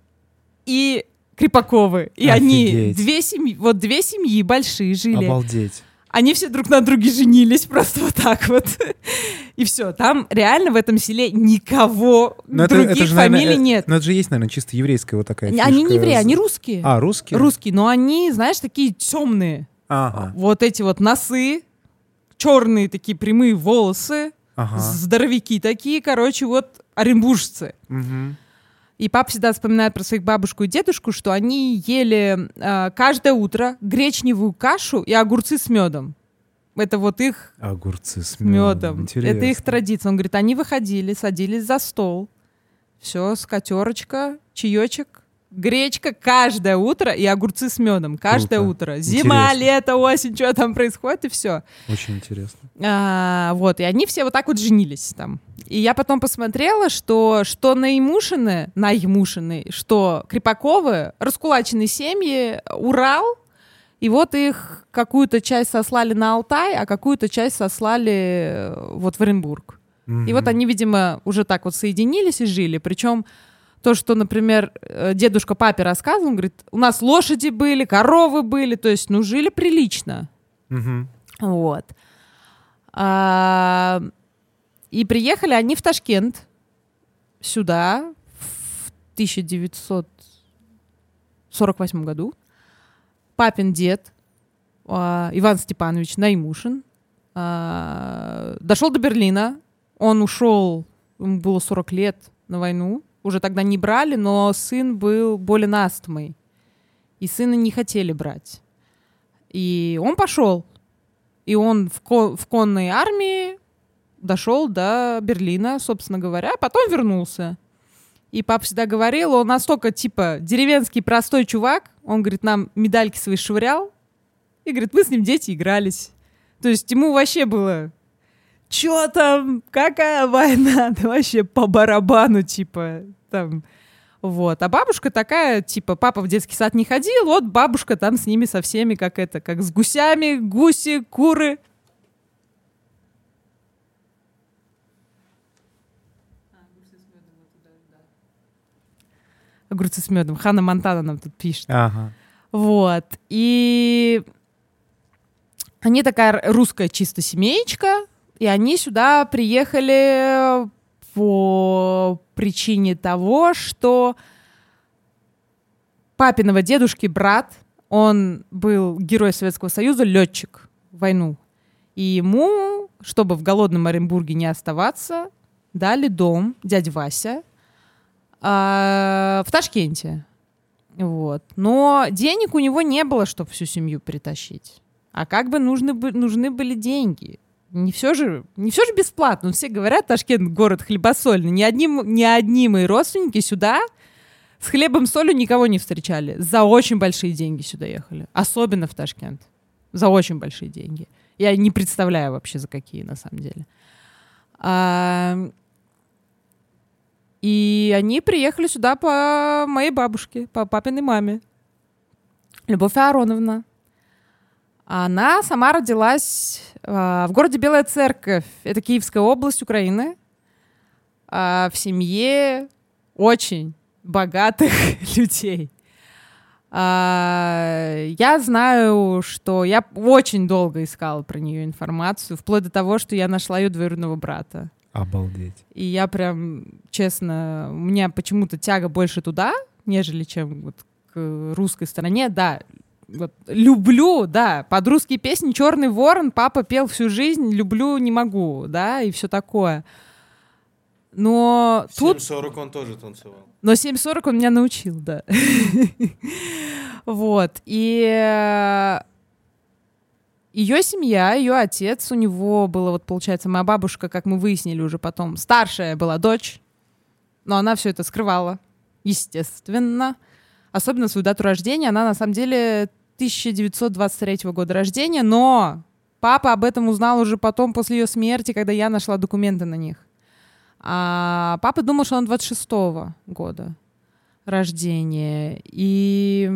и Крепаковы. И они Офигеть. две семьи, вот две семьи большие жили. Обалдеть. Они все друг на друге женились просто вот так вот. И все. Там реально в этом селе никого Но это- других это же, наверное, фамилий э, нет. Но это же есть, наверное, чисто еврейская вот такая Они не фишка. евреи, они русские. А, русские? Русские, но они, знаешь, такие темные. Ага, Вот эти вот носы, черные такие прямые волосы, ага. здоровяки такие, короче, вот оренбуржцы. Мгм. И папа всегда вспоминает про своих бабушку и дедушку, что они ели э, каждое утро гречневую кашу и огурцы с медом. Это вот их Огурцы с медом. медом. Это их традиция. Он говорит, они выходили, садились за стол, все, скатерочка, чаечек, гречка каждое утро и огурцы с медом каждое Круто. утро. Зима, Интересно. лето, осень, что там происходит, и все. Очень интересно. А, вот, и они все вот так вот женились там. И я потом посмотрела, что, что Наимушины, Наимушины, что Крепаковы, раскулаченные семьи, Урал, и вот их какую-то часть сослали на Алтай, а какую-то часть сослали э, вот в Оренбург. И вот они, видимо, уже так вот соединились и жили. Причем то, что, например, э, дедушка папе рассказывал, он говорит, у нас лошади были, коровы были, то есть, ну, жили прилично. Мгм. Вот. А, и приехали они в Ташкент сюда в 1948 году. Папин дед а, Иван Степанович Наймушин а, дошел до Берлина. Он ушел, ему было 40 лет на войну. Уже тогда не брали, но сын был болен астмой. И сына не хотели брать. И он пошел. И он в, ко- в конной армии дошел до Берлина, собственно говоря, а потом вернулся. И папа всегда говорил, он настолько, типа, деревенский простой чувак, он, говорит, нам медальки свои швырял, и, говорит, мы с ним дети игрались. То есть ему вообще было, чё там, какая война, да вообще по барабану, типа, там, вот. А бабушка такая, типа, папа в детский сад не ходил, вот бабушка там с ними со всеми, как это, как с гусями, гуси, куры. Огурцы с медом. Ханна Монтана нам тут пишет. Ага. Вот. И они такая русская чисто семеечка, и они сюда приехали по причине того, что папиного дедушки брат, он был герой Советского Союза, летчик в войну. И ему, чтобы в голодном Оренбурге не оставаться, дали дом дядя Вася а, в Ташкенте. Вот. Но денег у него не было, чтобы всю семью притащить. А как бы нужны, нужны были деньги. Не все же, не все же бесплатно. Все говорят, Ташкент город хлебосольный. Ни одним, ни одни мои родственники сюда с хлебом солью никого не встречали. За очень большие деньги сюда ехали. Особенно в Ташкент. За очень большие деньги. Я не представляю вообще, за какие на самом деле. А, и они приехали сюда по моей бабушке, по папиной маме. Любовь Ароновна. Она сама родилась а, в городе Белая Церковь. Это Киевская область Украины. а, в семье очень богатых людей. А, я знаю, что я очень долго искала про нее информацию, вплоть до того, что я нашла ее двоюродного брата. Обалдеть. И я прям, честно, у меня почему-то тяга больше туда, нежели чем вот к русской стороне. Да, вот, люблю, да, под русские песни «Черный ворон» папа пел всю жизнь, люблю, не могу, да, и все такое. Но тут... 7.40 он тоже танцевал. Но 7.40 он меня научил, да. Вот. И ее семья, ее отец, у него было, вот получается, моя бабушка, как мы выяснили уже потом, старшая была дочь, но она все это скрывала, естественно. Особенно свою дату рождения. Она, на самом деле, 1923 года рождения, но папа об этом узнал уже потом, после ее смерти, когда я нашла документы на них. А папа думал, что он 26-го года рождения. И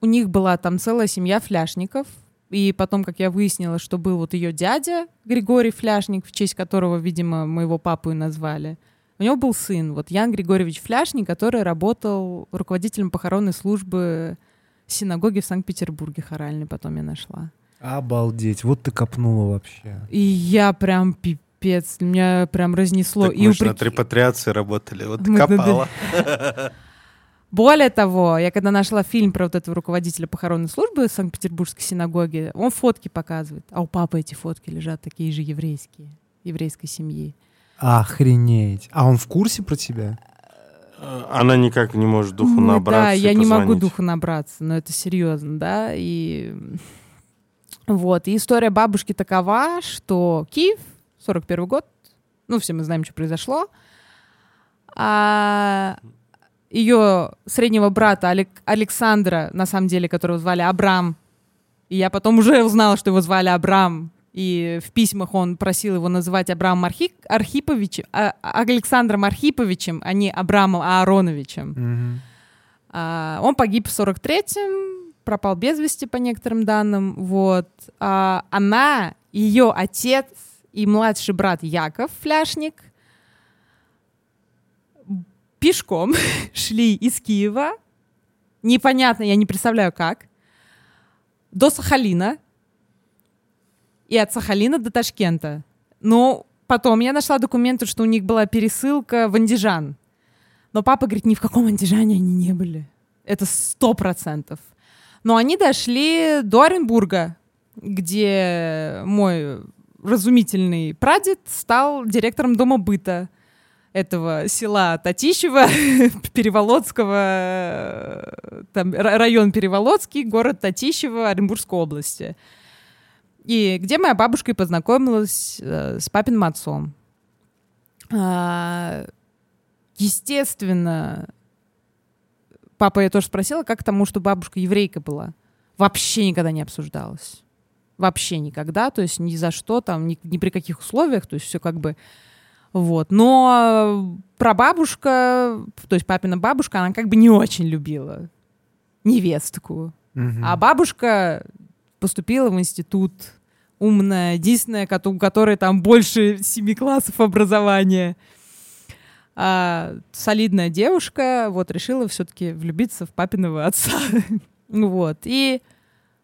у них была там целая семья фляшников. И потом, как я выяснила, что был вот ее дядя Григорий Фляшник, в честь которого, видимо, моего папу и назвали. У него был сын, вот Ян Григорьевич Фляшник, который работал руководителем похоронной службы синагоги в Санкт-Петербурге хоральной, потом я нашла. Обалдеть. Вот ты копнула вообще. И я прям пипец, меня прям разнесло. Так и мы ж упрек- на трипатриации работали, вот Мы- копала. Более того, я когда нашла фильм про вот этого руководителя похоронной службы Санкт-Петербургской синагоги, он фотки показывает. А у папы эти фотки лежат такие же еврейские, еврейской семьи. Охренеть. А он в курсе про тебя? Она никак не может духу Ну набраться Да, и я не могу духу набраться, но это серьезно, да. И вот, и история бабушки такова, что Киев, 41 год, Ну, все мы знаем, что произошло. А ее среднего брата Алек- Александра, на самом деле, которого звали Абрам, и я потом уже узнала, что его звали Абрам, и в письмах он просил его называть Абрамом Архи... Архиповичем, а, Александром Архиповичем, а не Абрамом Аароновичем. Мгм. А, он погиб в 43-м, пропал без вести по некоторым данным. Вот. А, она, ее отец и младший брат Яков Фляшник пешком шли из Киева, непонятно, я не представляю как, до Сахалина и от Сахалина до Ташкента. Но потом я нашла документы, что у них была пересылка в Андижан. Но папа говорит, ни в каком Андижане они не были. Это сто процентов. Но они дошли до Оренбурга, где мой разумительный прадед стал директором дома быта этого села Татищева, Переволодского, э, там, ра- район Переволодский, город Татищево, Оренбургской области. И где моя бабушка и познакомилась э, с папиным отцом. А, естественно, папа я тоже спросила, как к тому, что бабушка еврейка была. Вообще никогда не обсуждалось. Вообще никогда, то есть ни за что, там, ни, ни при каких условиях, то есть все как бы вот. Но прабабушка, то есть папина бабушка, она как бы не очень любила невестку. Мгм. А бабушка поступила в институт умная, единственная, у которой там больше семи классов образования. А, солидная девушка, вот, решила все-таки влюбиться в папиного отца. Вот. И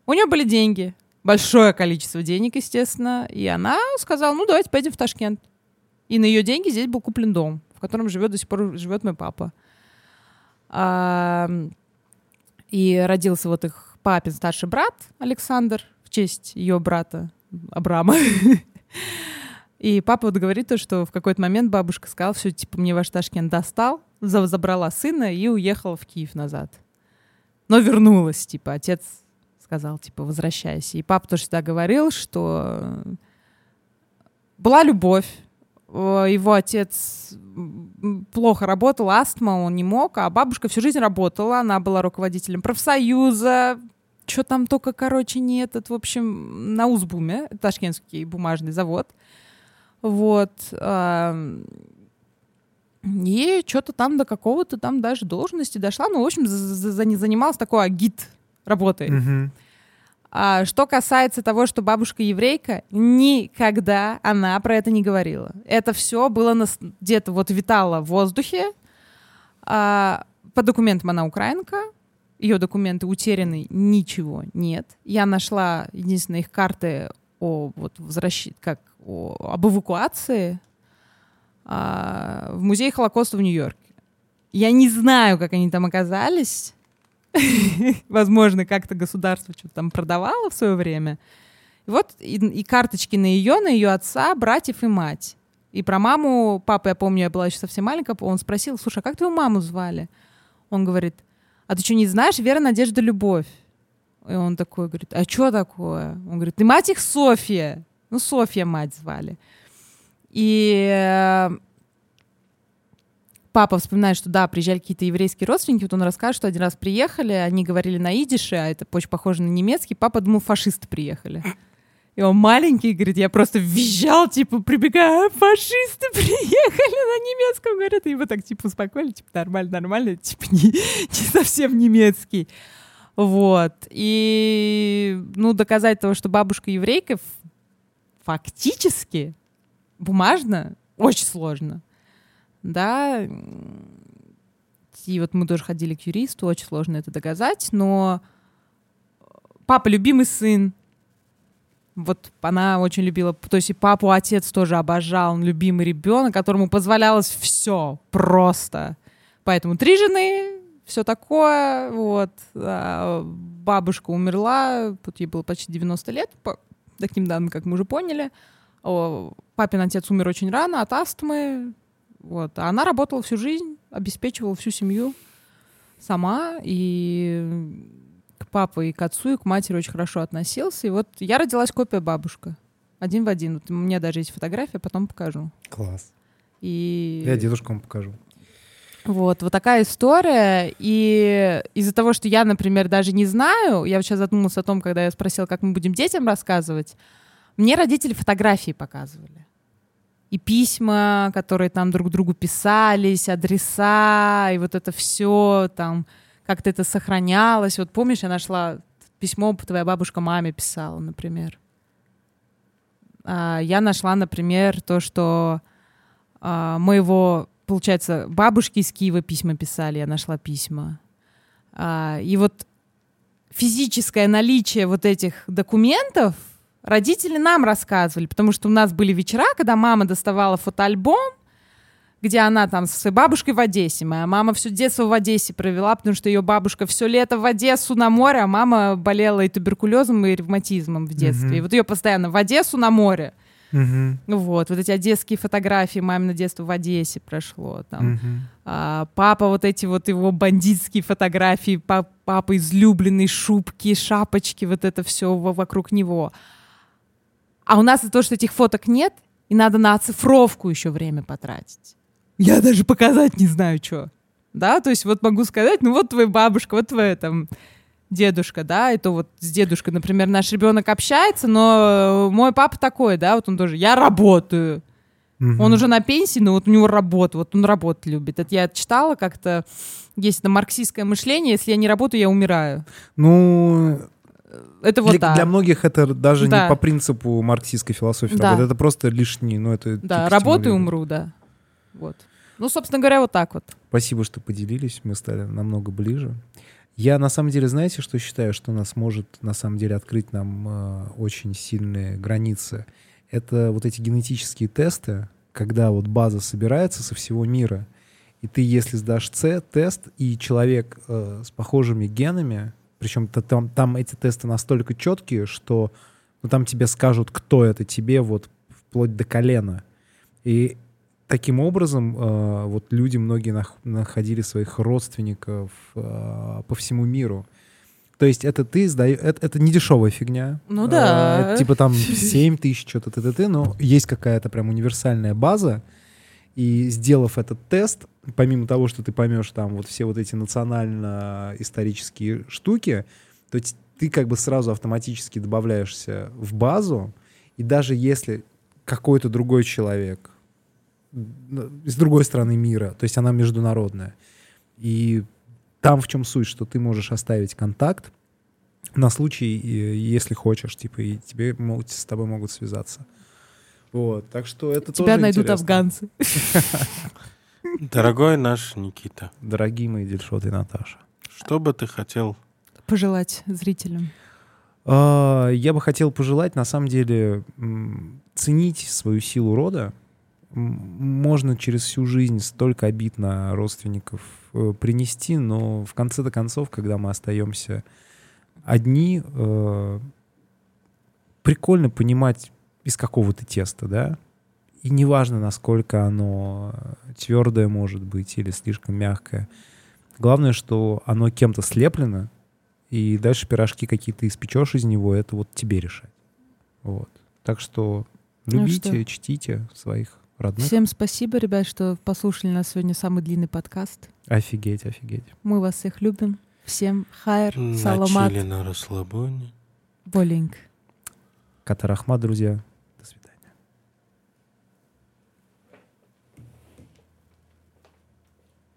у нее были деньги. Большое количество денег, естественно. И она сказала, ну, давайте поедем в Ташкент. И на ее деньги здесь был куплен дом, в котором живет до сих пор живет мой папа. А, и родился вот их папин старший брат Александр в честь ее брата Абрама. И папа вот говорит то, что в какой-то момент бабушка сказала, все, типа, мне ваш Ташкент достал, за- забрала сына и уехала в Киев назад. Но вернулась, типа, отец сказал, типа, возвращайся. И папа тоже всегда говорил, что была любовь, его отец плохо работал, астма, он не мог, а бабушка всю жизнь работала, она была руководителем профсоюза, что там только, короче, не этот, в общем, на Узбуме, ташкентский бумажный завод. Вот. И что-то там до какого-то там даже должности дошла. Ну, в общем, за- за- за- занималась такой агит работой. Мгм. А что касается того, что бабушка еврейка, никогда она про это не говорила. Это все было на где-то вот витало в воздухе. А, по документам она украинка. Ее документы утеряны, ничего нет. Я нашла единственные их карты о вот возвращ... как о... об эвакуации а, в музее Холокоста в Нью-Йорке. Я не знаю, как они там оказались. Возможно, как-то государство что-то там продавало в свое время. И вот и, и карточки на ее, на ее отца, братьев и мать. И про маму, папа, я помню, я была еще совсем маленькая, он спросил, слушай, а как твою маму звали? Он говорит, а ты что, не знаешь? Вера, Надежда, Любовь. И он такой говорит, а что такое? Он говорит, ты мать их Софья. Ну, Софья мать звали. И э, папа вспоминает, что да, приезжали какие-то еврейские родственники, вот он расскажет, что один раз приехали, они говорили на идише, а это очень похоже на немецкий, папа думал, фашисты приехали. И он маленький, говорит, я просто визжал, типа, прибегаю, «А, фашисты приехали на немецком, говорят, и его так, типа, успокоили, типа, нормально, нормально, типа, не, не совсем немецкий. Вот. И, ну, доказать того, что бабушка еврейка фактически бумажно очень сложно. Да, и вот мы тоже ходили к юристу, очень сложно это доказать, но папа любимый сын, вот она очень любила, то есть и папу отец тоже обожал, он любимый ребенок, которому позволялось все просто. Поэтому три жены, все такое, вот. А бабушка умерла, тут ей было почти 90 лет, по таким данным, как мы уже поняли. О, Папин отец умер очень рано от астмы, вот. А она работала всю жизнь, обеспечивала всю семью сама, и к папе и к отцу, и к матери очень хорошо относился. И вот я родилась копия бабушка. Один в один. Вот у меня даже есть фотография, потом покажу. Класс. И Я дедушкам покажу. вот, вот такая история. И из-за того, что я, например, даже не знаю, я вот сейчас задумалась о том, когда я спросила, как мы будем детям рассказывать, мне родители фотографии показывали. И письма, которые там друг другу писались, адреса, и вот это все там, как-то это сохранялось. Вот помнишь, я нашла письмо, твоя бабушка маме писала, например. А, я нашла, например, то, что а, моего, получается, бабушки из Киева письма писали, я нашла письма. А, и вот физическое наличие вот этих документов родители нам рассказывали, потому что у нас были вечера, когда мама доставала фотоальбом, где она там со своей бабушкой в Одессе. Моя мама все детство в Одессе провела, потому что ее бабушка все лето в Одессу на море, а мама болела и туберкулезом, и ревматизмом в детстве. Мгм. И вот ее постоянно в Одессу на море. Мгм. Вот, вот эти одесские фотографии, мамино детство в Одессе прошло. Там. Мгм. А, папа, вот эти вот его бандитские фотографии, па- папа излюбленные шубки, шапочки, вот это все вокруг него. А у нас из-за того, что этих фоток нет, и надо на оцифровку еще время потратить. Я даже показать не знаю, что. Да, то есть вот могу сказать, ну вот твоя бабушка, вот твоя там дедушка, да, и то вот с дедушкой, например, наш ребенок общается, но э, мой папа такой, да, вот он тоже, я работаю, Мгм. он уже на пенсии, но вот у него работа, вот он работать любит. Это я читала как-то, есть это марксистское мышление, если я не работаю, я умираю. Ну, Это вот для, так. для многих это даже Да. не по принципу марксистской философии Да. работает, это просто лишний, ну это... Да, работаю, умру, да. Вот. Ну, собственно говоря, вот так вот. Спасибо, что поделились, мы стали намного ближе. Я на самом деле, знаете, что считаю, что нас может на самом деле открыть нам э, очень сильные границы? Это вот эти генетические тесты, когда вот база собирается со всего мира, и ты, если сдашь С тест, и человек э, с похожими генами, причем то там, там эти тесты настолько четкие, что ну, там тебе скажут, кто это тебе, вот вплоть до колена. И таким образом э, вот люди многие нах- находили своих родственников э, по всему миру. То есть это ты сдаешь... Это, это не дешевая фигня. Ну Э, да. это типа там 7 тысяч, что-то т.т., но есть какая-то прям универсальная база, и сделав этот тест, помимо того, что ты поймешь там вот все вот эти национально-исторические штуки, то ты как бы сразу автоматически добавляешься в базу, и даже если какой-то другой человек с другой стороны мира, то есть она международная, и там в чем суть, что ты можешь оставить контакт на случай, если хочешь, типа, и тебе могут, с тобой могут связаться. Вот, так что это Тебя тоже найдут интересно. афганцы. Дорогой наш Никита, Дорогие мои Дельшот и Наташа. что бы ты хотел Пожелать зрителям. А, Я бы хотел пожелать, на самом деле, ценить свою силу рода. Можно через всю жизнь столько обид на родственников э, принести, но в конце-то концов, когда мы остаемся одни, э, прикольно понимать, из какого ты теста, да? И неважно, насколько оно твердое может быть или слишком мягкое. Главное, что оно кем-то слеплено, и дальше пирожки какие-то испечешь из него, это вот тебе решать. Вот. Так что Ну любите, что? чтите своих родных. Всем спасибо, ребят, что послушали нас сегодня самый длинный подкаст. Офигеть, офигеть. Мы вас всех любим. Всем хайр, саламат, чили на расслабоне? болинг. Катарахмат, друзья.